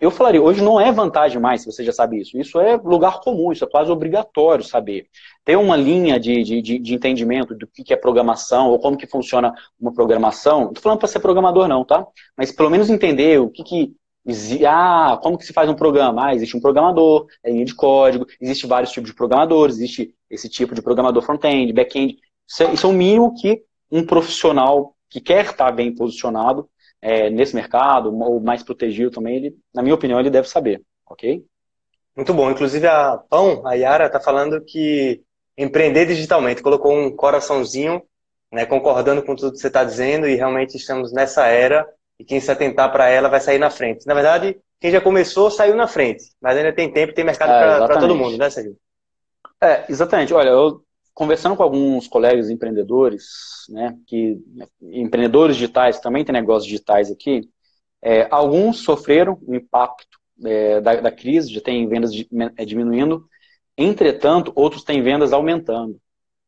Speaker 2: eu falaria, hoje não é vantagem mais, se você já sabe isso. Isso é lugar comum, isso é quase obrigatório saber. Ter uma linha de, de, de entendimento do que é programação, ou como que funciona uma programação. Não estou falando para ser programador, não, tá? Mas pelo menos entender o que, que ah, como que se faz um programa? Ah, existe um programador, é linha de código, existe vários tipos de programadores, existe esse tipo de programador front-end, back-end. Isso, é, isso é o mínimo que um profissional que quer estar bem posicionado é, nesse mercado, ou mais protegido também, ele, na minha opinião, ele deve saber, ok?
Speaker 1: Muito bom. Inclusive a Pão, a Yara, está falando que empreender digitalmente, colocou um coraçãozinho, né, concordando com tudo que você está dizendo, e realmente estamos nessa era, e quem se atentar para ela vai sair na frente. Na verdade, quem já começou saiu na frente, mas ainda tem tempo e tem mercado é, para todo mundo, né, Sérgio?
Speaker 2: É, exatamente. Olha, eu conversando com alguns colegas empreendedores, né, que empreendedores digitais também tem negócios digitais aqui, é, alguns sofreram o impacto é, da, da, crise, já tem vendas é, diminuindo, entretanto, outros têm vendas aumentando.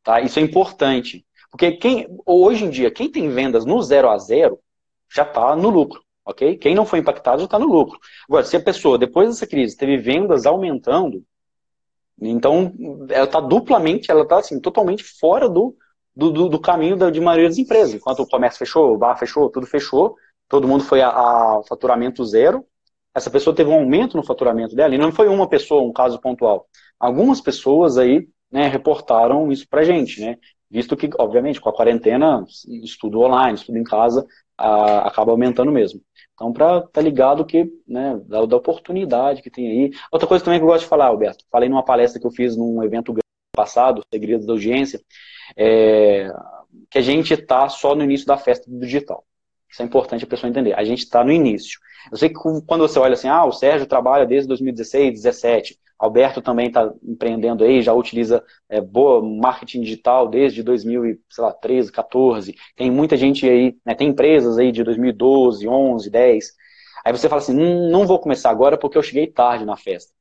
Speaker 2: Tá? Isso é importante, porque quem, hoje em dia, quem tem vendas no zero a zero já está no lucro. ok? Quem não foi impactado já está no lucro. Agora, se a pessoa, depois dessa crise, teve vendas aumentando, então, ela está duplamente, ela está assim, totalmente fora do, do, do, caminho da, de maioria das empresas. Enquanto o comércio fechou, o bar fechou, tudo fechou, todo mundo foi a, a, faturamento zero, essa pessoa teve um aumento no faturamento dela, e não foi uma pessoa, um caso pontual. Algumas pessoas aí né, reportaram isso pra gente, né? Visto que, obviamente, com a quarentena, estudo online, estudo em casa, a, acaba aumentando mesmo. Então, para estar tá ligado que, né, da, da, oportunidade que tem aí. Outra coisa também que eu gosto de falar, Alberto, falei numa palestra que eu fiz num evento passado, Segredos da Audiência, é, que a gente está só no início da festa do digital. Isso é importante a pessoa entender. A gente está no início. Eu sei que quando você olha assim, ah, o Sérgio trabalha desde 2016, 2017. Alberto também está empreendendo aí, já utiliza é, boa marketing digital desde 2013, 14. Tem muita gente aí, né, tem empresas aí de 2012, 11, 10. Aí você fala assim, hum, não vou começar agora porque eu cheguei tarde na festa.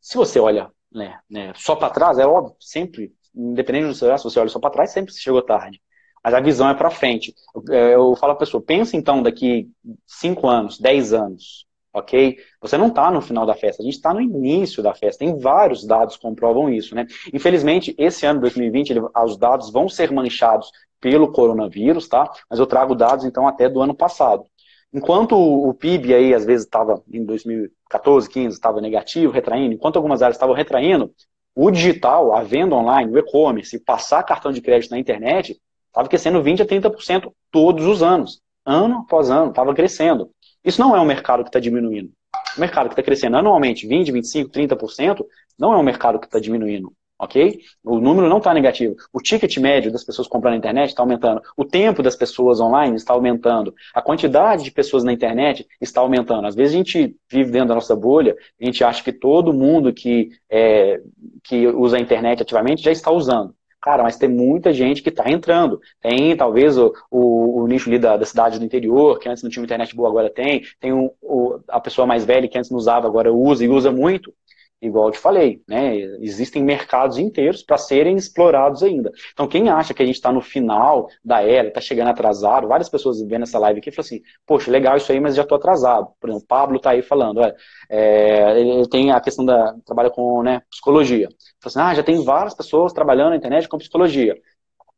Speaker 2: Se você olha né, né, só para trás, é óbvio, sempre, independente do seu se você olha só para trás, sempre se chegou tarde. Mas a visão é para frente. Eu, eu falo para a pessoa, pensa então daqui 5 anos, 10 anos, ok? Você não está no final da festa, a gente está no início da festa. Tem vários dados que comprovam isso, né? Infelizmente, esse ano 2020, ele, os dados vão ser manchados pelo coronavírus, tá? Mas eu trago dados, então, até do ano passado. Enquanto o PIB aí, às vezes, estava em 2014, 15, estava negativo, retraindo, enquanto algumas áreas estavam retraindo, o digital, a venda online, o e-commerce, passar cartão de crédito na internet, estava crescendo 20% a 30% todos os anos. Ano após ano, estava crescendo. Isso não é um mercado que está diminuindo. O mercado que está crescendo anualmente 20%, 25%, 30%, não é um mercado que está diminuindo ok? O número não está negativo. O ticket médio das pessoas comprando na internet está aumentando. O tempo das pessoas online está aumentando. A quantidade de pessoas na internet está aumentando. Às vezes a gente vive dentro da nossa bolha, a gente acha que todo mundo que, é, que usa a internet ativamente já está usando. Cara, mas tem muita gente que está entrando. Tem, talvez, o, o, o nicho ali da, da, cidade do interior, que antes não tinha internet boa, agora tem. Tem o, o, a pessoa mais velha que antes não usava, agora usa e usa muito igual eu te falei, né? Existem mercados inteiros para serem explorados ainda. Então, quem acha que a gente está no final da era, está chegando atrasado, várias pessoas vendo essa live aqui falam assim, poxa, legal isso aí, mas já estou atrasado. Por exemplo, o Pablo está aí falando, é, ele tem a questão da, trabalha com né, psicologia. Fala assim, ah, já tem várias pessoas trabalhando na internet com psicologia.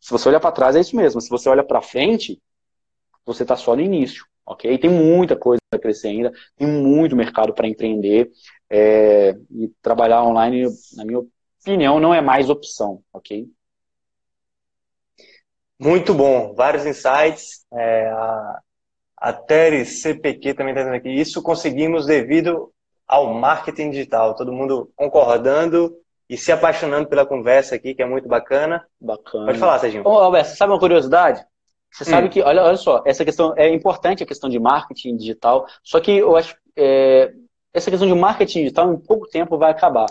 Speaker 2: Se você olhar para trás, é isso mesmo. Se você olha para frente, você está só no início ok? Tem muita coisa para crescer ainda, tem muito mercado para empreender é, e trabalhar online, na minha opinião, não é mais opção, ok?
Speaker 1: Muito bom, vários insights. É, a, a Teres CPQ também está dizendo aqui. Isso conseguimos devido ao marketing digital. Todo mundo concordando e se apaixonando pela conversa aqui, que é muito bacana.
Speaker 2: Bacana.
Speaker 1: Pode falar, Serginho.
Speaker 2: Ô, Alberto, sabe uma curiosidade? Você hum. sabe que, olha, olha só, essa questão é importante a questão de marketing digital, só que eu acho é, essa questão de marketing digital em pouco tempo vai acabar.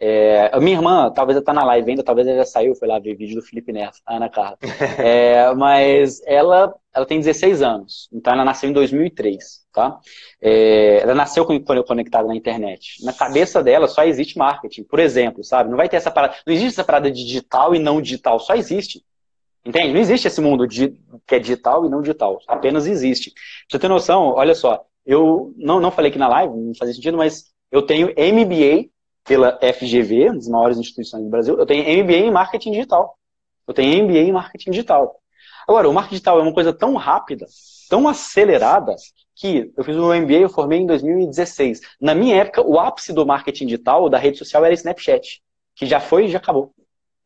Speaker 2: É, a minha irmã, talvez ela tá na live ainda, talvez ela já saiu, foi lá ver vídeo do Felipe Neto, Ana Carla. É, mas ela, ela tem 16 anos, então ela nasceu em 2003, tá? É, ela nasceu conectada na internet. Na cabeça dela só existe marketing, por exemplo, sabe? Não vai ter essa parada, não existe essa parada de digital e não digital, só existe. Entende? Não existe esse mundo de, que é digital e não digital. Apenas existe. Pra você ter noção, olha só, eu não, não falei aqui na live, não fazia sentido, mas eu tenho MBA pela FGV, uma das maiores instituições do Brasil. Eu tenho MBA em marketing digital. Eu tenho MBA em marketing digital. Agora, o marketing digital é uma coisa tão rápida, tão acelerada, que eu fiz o meu MBA, eu formei em 2016. Na minha época, o ápice do marketing digital, da rede social, era Snapchat, que já foi e já acabou.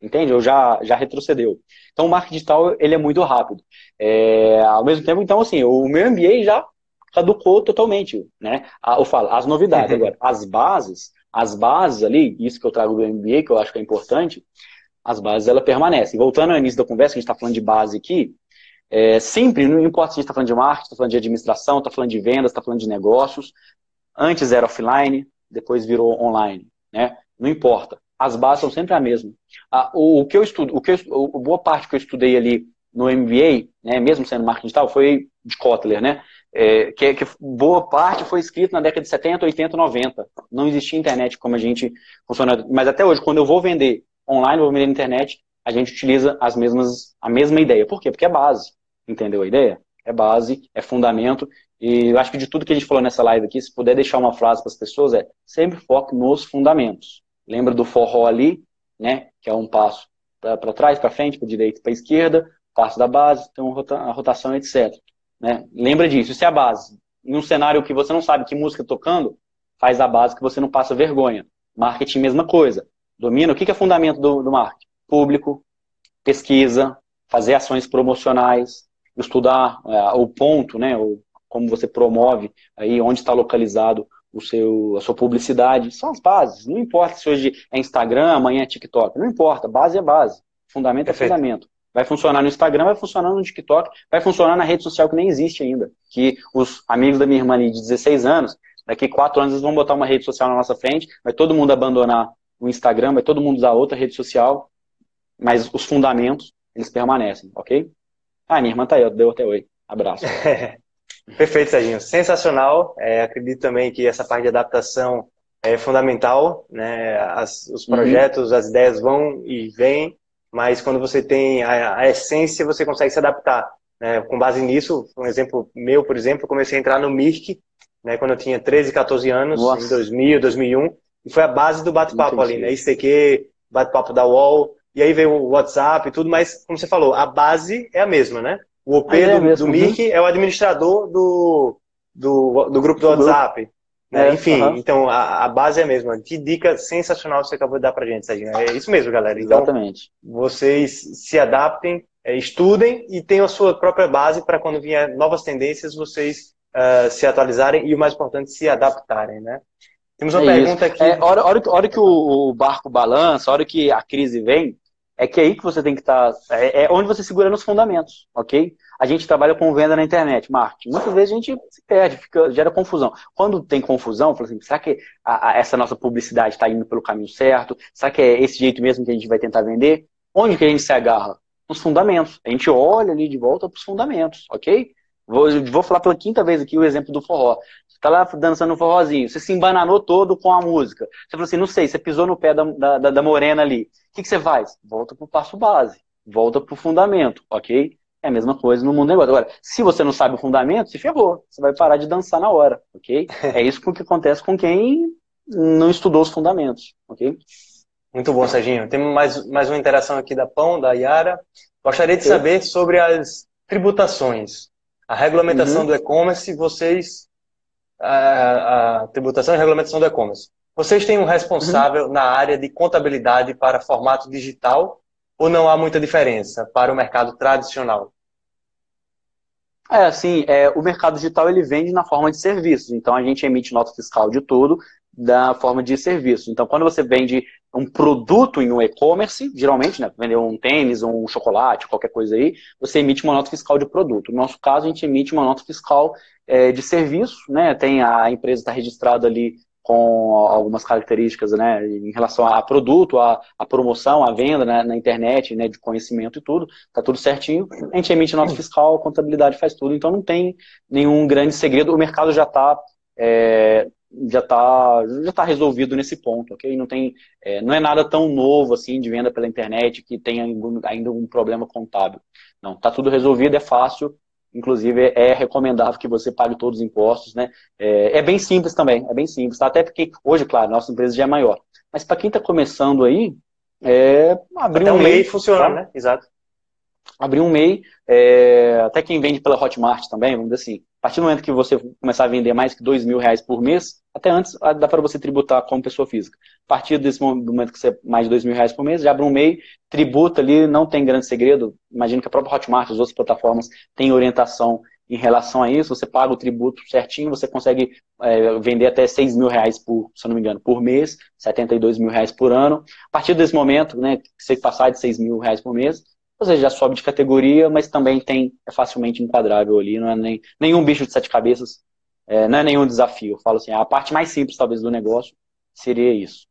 Speaker 2: Entende? Ou já, já retrocedeu. Então, o marketing digital, ele é muito rápido. É, ao mesmo tempo, então, assim, o meu MBA já caducou totalmente, né? Eu falo, as novidades. Uhum. Agora, as bases, as bases ali, isso que eu trago do MBA, que eu acho que é importante, as bases, ela permanecem. Voltando ao início da conversa, que a gente está falando de base aqui, é, sempre, não importa se a gente está falando de marketing, está falando de administração, está falando de vendas, está falando de negócios, antes era offline, depois virou online, né? Não importa as bases são sempre a mesma. o, o, que eu estudo, o que eu, o, boa parte que eu estudei ali no MBA, né, mesmo sendo marketing digital, foi de Kotler, né? É, que, que, boa parte foi escrito na década de 70, 80, 90. Não existia internet como a gente funciona. Mas até hoje, quando eu vou vender online, vou vender na internet, a gente utiliza as mesmas, a mesma ideia. Por quê? Porque é base. Entendeu a ideia? É base, é fundamento. E eu acho que de tudo que a gente falou nessa live aqui, se puder deixar uma frase para as pessoas, é sempre foque nos fundamentos. Lembra do forró ali, né? Que é um passo para trás, para frente, para direita, para esquerda, passo da base, uma rota, rotação, etc. Né? Lembra disso, isso é a base. Em um cenário que você não sabe que música tocando, faz a base que você não passa vergonha. Marketing, mesma coisa. Domina, o que é fundamento do, do marketing? Público, pesquisa, fazer ações promocionais, estudar é, o ponto, né, o, como você promove, aí onde está localizado o seu, a sua publicidade. São as bases. Não importa se hoje é Instagram, amanhã é TikTok. Não importa. Base é base. Fundamento é Perfeito. fundamento. Vai funcionar no Instagram, vai funcionar no TikTok, vai funcionar na rede social que nem existe ainda. Que os amigos da minha irmã de 16 anos Daqui quatro anos eles vão botar uma rede social na nossa frente, vai todo mundo abandonar o Instagram, vai todo mundo usar outra rede social, mas os fundamentos, eles permanecem, ok? Ah, minha irmã tá aí, deu até oi. Abraço.
Speaker 1: Perfeito, Serginho. Sensacional. É, acredito também que essa parte de adaptação é fundamental. Né? As, os uhum. projetos, uhum. as ideias vão e vêm, mas quando você tem a, a essência, você consegue se adaptar. Né? Com base nisso, um exemplo meu, por exemplo, eu comecei a entrar no Mirk né, quando eu tinha 13, 14 anos, Nossa. em 2000, 2001, e foi a base do bate-papo ali, né? ICQ, bate-papo da UOL, e aí veio o WhatsApp e tudo, mas, como você falou, a base é a mesma, né? O OP ah, do, é do Mirk uhum. é o administrador do, do, do grupo do, do WhatsApp. Grupo. Né? É, Enfim, uhum. então a, a, base é a mesma. Que dica sensacional você acabou de dar pra gente, Serginho. É isso mesmo, galera. Então,
Speaker 2: Exatamente.
Speaker 1: vocês se adaptem, é, estudem e tenham a sua própria base para quando vier novas tendências, vocês uh, se atualizarem e, o mais importante, se adaptarem, né?
Speaker 2: Temos uma é pergunta isso. aqui. É, hora, hora, hora que o, o barco balança, hora que a crise vem, é que é aí que você tem que estar. Tá, é, é, onde você segura nos fundamentos, ok? A gente trabalha com venda na internet, marketing. Muitas vezes a gente se perde, fica, gera confusão. Quando tem confusão, fala assim, será que a, a, essa nossa publicidade está indo pelo caminho certo? Será que é esse jeito mesmo que a gente vai tentar vender? Onde que a gente se agarra? Nos fundamentos. A gente olha ali de volta para os fundamentos, ok? Vou, vou falar pela quinta vez aqui o exemplo do forró. Tá lá dançando um forrozinho, você se embananou todo com a música. Você falou assim, não sei, você pisou no pé da, da, da morena ali. O que, que você faz? Volta pro passo base, volta pro fundamento, ok? É a mesma coisa no mundo do negócio. Agora, se você não sabe o fundamento, se ferrou. Você vai parar de dançar na hora, ok? é isso que acontece com quem não estudou os fundamentos, ok?
Speaker 1: Muito bom, Serginho. Temos mais, mais uma interação aqui da Pão, da Yara. Gostaria de saber sobre as tributações. A regulamentação uhum. do e-commerce, vocês. A, a, tributação e regulamentação do e-commerce. Vocês têm um responsável uhum. na área de contabilidade para formato digital ou não há muita diferença para o mercado tradicional?
Speaker 2: É, assim, é, o mercado digital ele vende na forma de serviços. Então a gente emite nota fiscal de tudo da forma de serviço. Então, quando você vende um produto em um e-commerce, geralmente, né, vender um tênis, um chocolate, qualquer coisa aí, você emite uma nota fiscal de produto. No nosso caso, a gente emite uma nota fiscal é, de serviço, né? Tem a empresa está registrada ali com algumas características, né, em relação a produto, a, a promoção, a venda né, na internet, né, de conhecimento e tudo, tá tudo certinho. A gente emite nota fiscal, a contabilidade faz tudo, então não tem nenhum grande segredo. O mercado já está é, já está já tá resolvido nesse ponto, ok? Não tem, é, não é nada tão novo assim de venda pela internet que tenha ainda um problema contábil. Não, está tudo resolvido, é fácil. Inclusive é recomendável que você pague todos os impostos, né? É, é bem simples também, é bem simples. Tá? Até porque hoje, claro, nossa empresa já é maior. Mas para quem está começando aí, é,
Speaker 1: abrir até um MEI, funciona, tá? né? Exato.
Speaker 2: Abrir um MEI, é, até quem vende pela Hotmart também, vamos dizer assim, partir do momento que você começar a vender mais que dois mil reais por mês, até antes dá para você tributar como pessoa física. A partir desse momento que você mais de dois mil reais por mês, já abre um MEI, tributa ali, não tem grande segredo. Imagino que a própria Hotmart, as outras plataformas, têm orientação em relação a isso. Você paga o tributo certinho, você consegue é, vender até seis mil reais por, se não me engano, por mês, 72 mil reais por ano. A partir desse momento, né, que você passar de seis mil reais por mês, você já sobe de categoria, mas também tem é facilmente enquadrável ali, não é nem, nenhum bicho de sete cabeças, é, não é nenhum desafio. Eu falo assim, a parte mais simples talvez do negócio seria isso.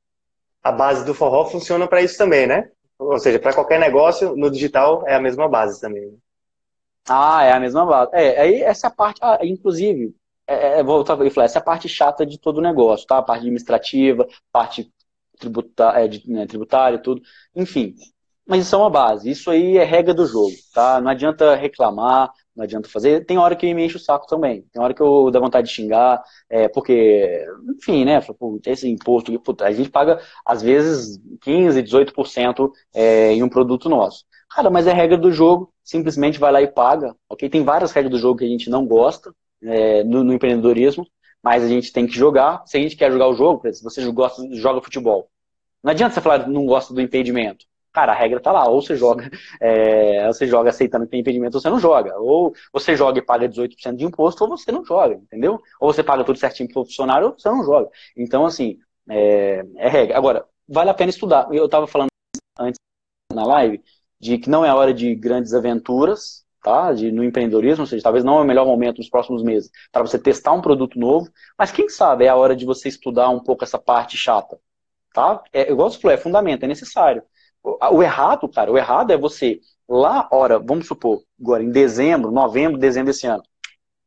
Speaker 1: A base do forró funciona para isso também, né? Ou seja, para qualquer negócio, no digital é a mesma base também.
Speaker 2: Ah, é a mesma base. É, aí essa parte, ah, inclusive, é, é, voltar a falar, essa é a parte chata de todo o negócio, tá? A parte administrativa, parte tributária, é, de, né, tributária, tudo. Enfim, mas isso é uma base. Isso aí é regra do jogo, tá? Não adianta reclamar, não adianta fazer. Tem hora que me enche o saco também. Tem hora que eu dá vontade de xingar, é, porque, enfim, né? Esse imposto, puta, a gente paga, às vezes, 15%, 18% é, em um produto nosso. Cara, mas é regra do jogo, simplesmente vai lá e paga, ok? Tem várias regras do jogo que a gente não gosta é, no, no, empreendedorismo, mas a gente tem que jogar. Se a gente quer jogar o jogo, se você gosta, joga futebol, não adianta você falar que não gosta do impedimento cara, a regra tá lá. Ou você joga, é, você joga aceitando que tem impedimento, ou você não joga. Ou você joga e paga 18% de imposto, ou você não joga, entendeu? Ou você paga tudo certinho pro funcionário, ou você não joga. Então, assim, é, é regra. Agora, vale a pena estudar. Eu estava falando antes na live de que não é hora de grandes aventuras, tá? De, no empreendedorismo, ou seja, talvez não é o melhor momento nos próximos meses para você testar um produto novo, mas quem sabe é a hora de você estudar um pouco essa parte chata, tá? É, igual você falou, é fundamento, é necessário. O, o errado, cara, o errado é você lá, hora, vamos supor, agora em dezembro, novembro, dezembro desse ano,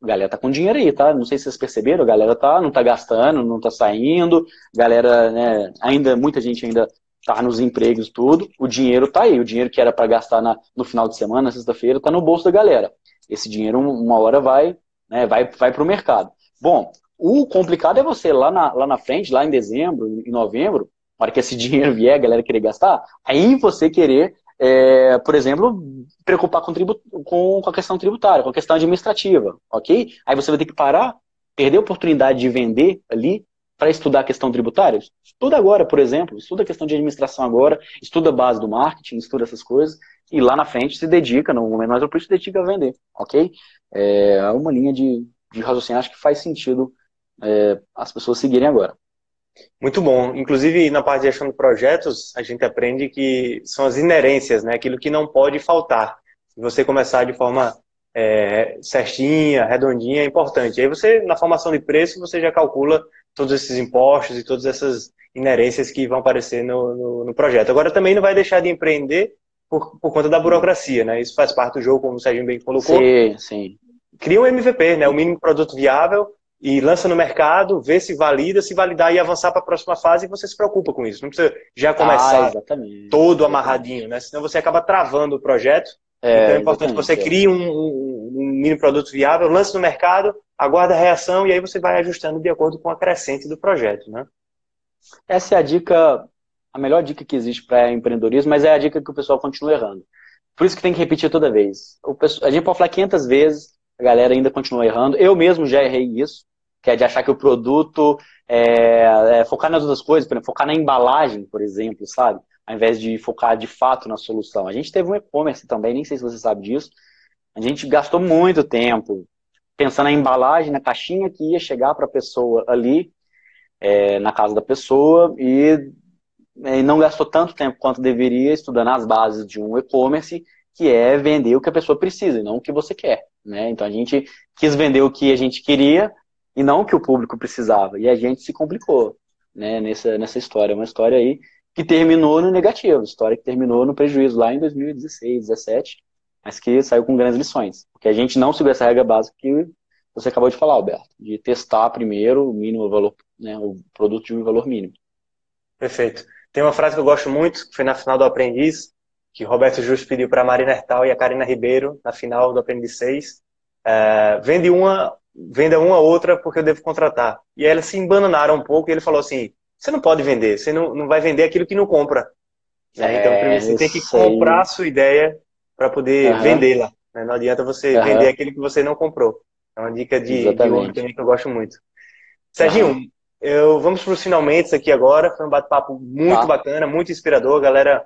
Speaker 2: a galera tá com dinheiro aí, tá? Não sei se vocês perceberam, a galera tá, não tá gastando, não tá saindo, galera, né, ainda, muita gente ainda tá nos empregos, tudo, o dinheiro tá aí, o dinheiro que era para gastar na, no final de semana, sexta-feira, tá no bolso da galera. Esse dinheiro, uma hora vai, né, vai, vai pro mercado. Bom, o complicado é você lá na, lá na frente, lá em dezembro, em novembro, na hora que esse dinheiro vier, a galera querer gastar, aí você querer, é, por exemplo, preocupar com, tribut, com, com a questão tributária, com a questão administrativa, ok? Aí você vai ter que parar, perder a oportunidade de vender ali para estudar a questão tributária? Estuda agora, por exemplo, estuda a questão de administração agora, estuda a base do marketing, estuda essas coisas, e lá na frente se dedica, no momento mais oportuno, se dedica a vender, ok? É uma linha de, de raciocínio, acho que faz sentido é, as pessoas seguirem agora.
Speaker 1: Muito bom. Inclusive, na parte de gestão de projetos, a gente aprende que são as inerências, né? aquilo que não pode faltar. Se você começar de forma é, certinha, redondinha, é importante. Aí você, na formação de preço, você já calcula todos esses impostos e todas essas inerências que vão aparecer no, no, no projeto. Agora, também não vai deixar de empreender por, por, conta da burocracia, né? Isso faz parte do jogo, como o Sérgio bem colocou.
Speaker 2: Sim, sim.
Speaker 1: Cria um MVP, né? O mínimo produto viável e lança no mercado, vê se valida, se validar e avançar para a próxima fase e você se preocupa com isso. Não precisa já começar ah, todo amarradinho, né? Senão você acaba travando o projeto. É, então é importante que você crie um, um, um mini produto viável, lance no mercado aguarda a reação e aí você vai ajustando de acordo com a crescente do projeto, né?
Speaker 2: Essa é a dica, a melhor dica que existe para empreendedorismo, mas é a dica que o pessoal continua errando. Por isso que tem que repetir toda vez. Pessoal, a gente pode falar 500 vezes, a galera ainda continua errando. Eu mesmo já errei isso, que é de achar que o produto é, é focar nas outras coisas, por exemplo, focar na embalagem, por exemplo, sabe? Ao invés de focar de fato na solução. A gente teve um e-commerce também, nem sei se você sabe disso. A gente gastou muito tempo pensando na embalagem, na caixinha que ia chegar para a pessoa ali, é, na casa da pessoa, e, e, não gastou tanto tempo quanto deveria estudando as bases de um e-commerce, que é vender o que a pessoa precisa, e não o que você quer. Né? Então a gente quis vender o que a gente queria e não o que o público precisava. E a gente se complicou né, nessa, nessa história. Uma história aí que terminou no negativo, história que terminou no prejuízo lá em 2016, 2017 mas que saiu com grandes lições. Porque a gente não seguiu essa regra básica que você acabou de falar, Alberto, de testar primeiro o mínimo valor, né, o produto de um valor mínimo.
Speaker 1: Perfeito. Tem uma frase que eu gosto muito, que foi na final do Aprendiz, que Roberto Justo pediu para a Marina Hertal e a Karina Ribeiro, na final do Aprendiz 6. É, vende uma, venda uma outra porque eu devo contratar. E aí elas se embananaram um pouco e ele falou assim, você não pode vender, você não, não vai vender aquilo que não compra. É, então, primeiro você tem que comprar a sua ideia para poder uhum. vendê-la. Né? Não adianta você uhum. vender aquele que você não comprou. É uma dica de, de também que eu gosto muito. Serginho, uhum. eu, vamos para os finalmente aqui agora. Foi um bate-papo muito tá. bacana, muito inspirador. A galera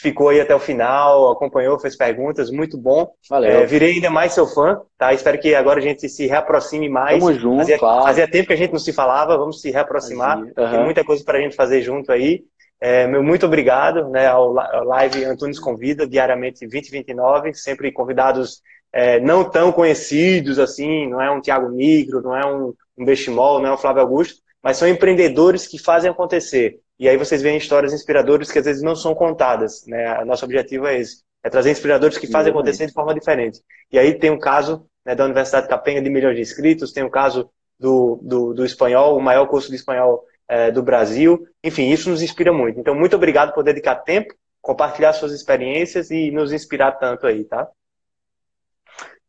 Speaker 1: ficou aí até o final, acompanhou, fez perguntas, muito bom. Valeu. É, virei ainda mais seu fã, tá? Espero que agora a gente se reaproxime mais.
Speaker 2: Tamo junto,
Speaker 1: fazia,
Speaker 2: claro.
Speaker 1: fazia tempo que a gente não se falava, vamos se reaproximar. Uhum. Tem muita coisa para a gente fazer junto aí. É, meu muito obrigado né, ao Live Antunes Convida, diariamente 2029, sempre convidados é, não tão conhecidos assim, não é um Tiago Micro, não é um, um Bestimol, não é um Flávio Augusto, mas são empreendedores que fazem acontecer. E aí vocês veem histórias inspiradoras que às vezes não são contadas. Né? Nosso objetivo é esse, é trazer inspiradores que fazem acontecer de forma diferente. E aí tem o um caso né, da Universidade Capenga de milhões de inscritos, tem o um caso do, do, do espanhol, o maior curso de espanhol é, do Brasil. Enfim, isso nos inspira muito. Então, muito obrigado por dedicar tempo, compartilhar suas experiências e nos inspirar tanto aí, tá?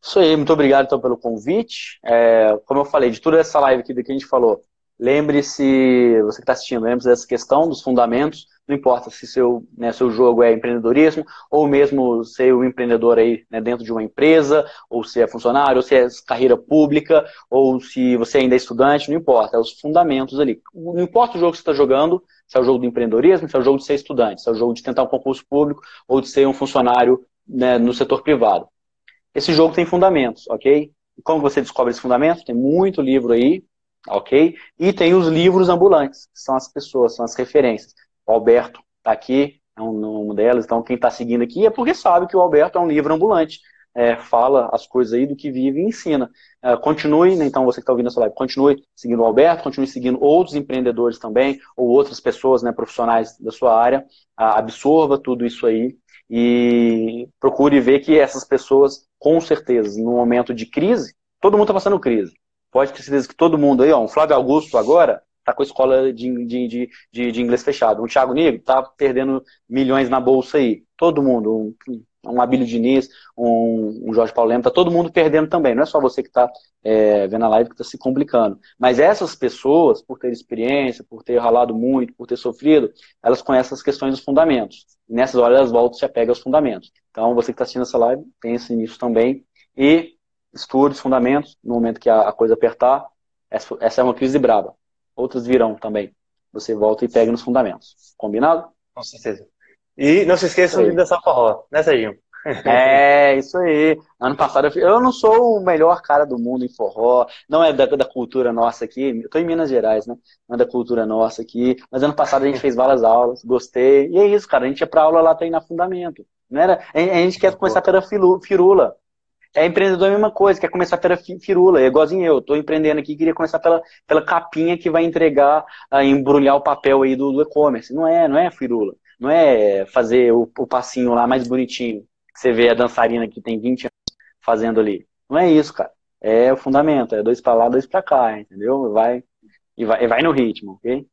Speaker 2: Isso aí, muito obrigado então pelo convite. É, como eu falei, de toda essa live aqui que a gente falou, lembre-se, você que está assistindo, lembre-se dessa questão dos fundamentos, não importa se seu, né, seu jogo é empreendedorismo, ou mesmo ser o um empreendedor aí né, dentro de uma empresa, ou se é funcionário, ou se é carreira pública, ou se você ainda é estudante, não importa, é os fundamentos ali. Não importa o jogo que você está jogando, se é o jogo do empreendedorismo, se é o jogo de ser estudante, se é o jogo de tentar um concurso público, ou de ser um funcionário né, no setor privado. Esse jogo tem fundamentos, ok? Como você descobre esses fundamentos? Tem muito livro aí, ok? E tem os livros ambulantes, que são as pessoas, são as referências. O Alberto está aqui, é um, um delas, então quem está seguindo aqui é porque sabe que o Alberto é um livro ambulante. é, fala as coisas aí, do que vive e ensina. É, continue, né, então você que está ouvindo essa live, continue seguindo o Alberto, continue seguindo outros empreendedores também, ou outras pessoas, né, profissionais da sua área, absorva tudo isso aí e procure ver que essas pessoas, com certeza, no momento de crise, todo mundo está passando crise. Pode ter certeza que todo mundo aí, ó, um Flávio Augusto agora, está com a escola de, de, de, de, inglês fechado. Um Thiago Negro está perdendo milhões na bolsa aí. Todo mundo. Um, um Abílio Diniz, um, um Jorge Lema, está todo mundo perdendo também. Não é só você que está é, vendo a live que está se complicando. Mas essas pessoas, por ter experiência, por ter ralado muito, por ter sofrido, elas conhecem as questões dos fundamentos. E nessas horas elas voltam e se apegam aos fundamentos. Então, você que está assistindo essa live, pense nisso também. E estude os fundamentos. No momento que a, coisa apertar, essa, essa é uma crise brava outras virão também. Você volta e pega nos fundamentos. Combinado?
Speaker 1: Com certeza. E não se esqueçam de dançar forró, né, Serginho?
Speaker 2: É, isso aí. Ano passado eu, eu não sou o melhor cara do mundo em forró, não é da, da cultura nossa aqui, eu tô em Minas Gerais, né? Não é da cultura nossa aqui, mas ano passado a gente fez várias aulas, gostei, e é isso, cara, a gente ia pra aula lá treinar fundamento. Não era, a, a gente quer começar pela firula, é empreendedor é a mesma coisa, quer começar pela firula, é igualzinho eu, estou empreendendo aqui, queria começar pela, pela capinha que vai entregar, uh, embrulhar o papel aí do, do e-commerce. Não é, não é firula. Não é fazer o, o passinho lá mais bonitinho, que você vê a dançarina que tem 20 anos fazendo ali. Não é isso, cara. É o fundamento, é dois para lá, dois para cá, entendeu? Vai e vai, e vai no ritmo, ok?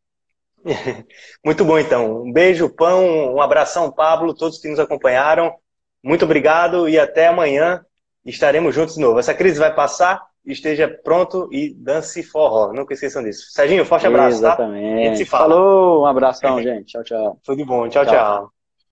Speaker 1: Muito bom, então. Um beijo, pão, um abração, Pablo, todos que nos acompanharam. Muito obrigado e até amanhã estaremos juntos de novo. Essa crise vai passar, esteja pronto e dance forró. Nunca esqueçam disso. Serginho, forte abraço,
Speaker 2: Exatamente. tá? Exatamente. Falou, um abração, gente. Tchau, tchau.
Speaker 1: Tudo bom. tchau. tchau. tchau.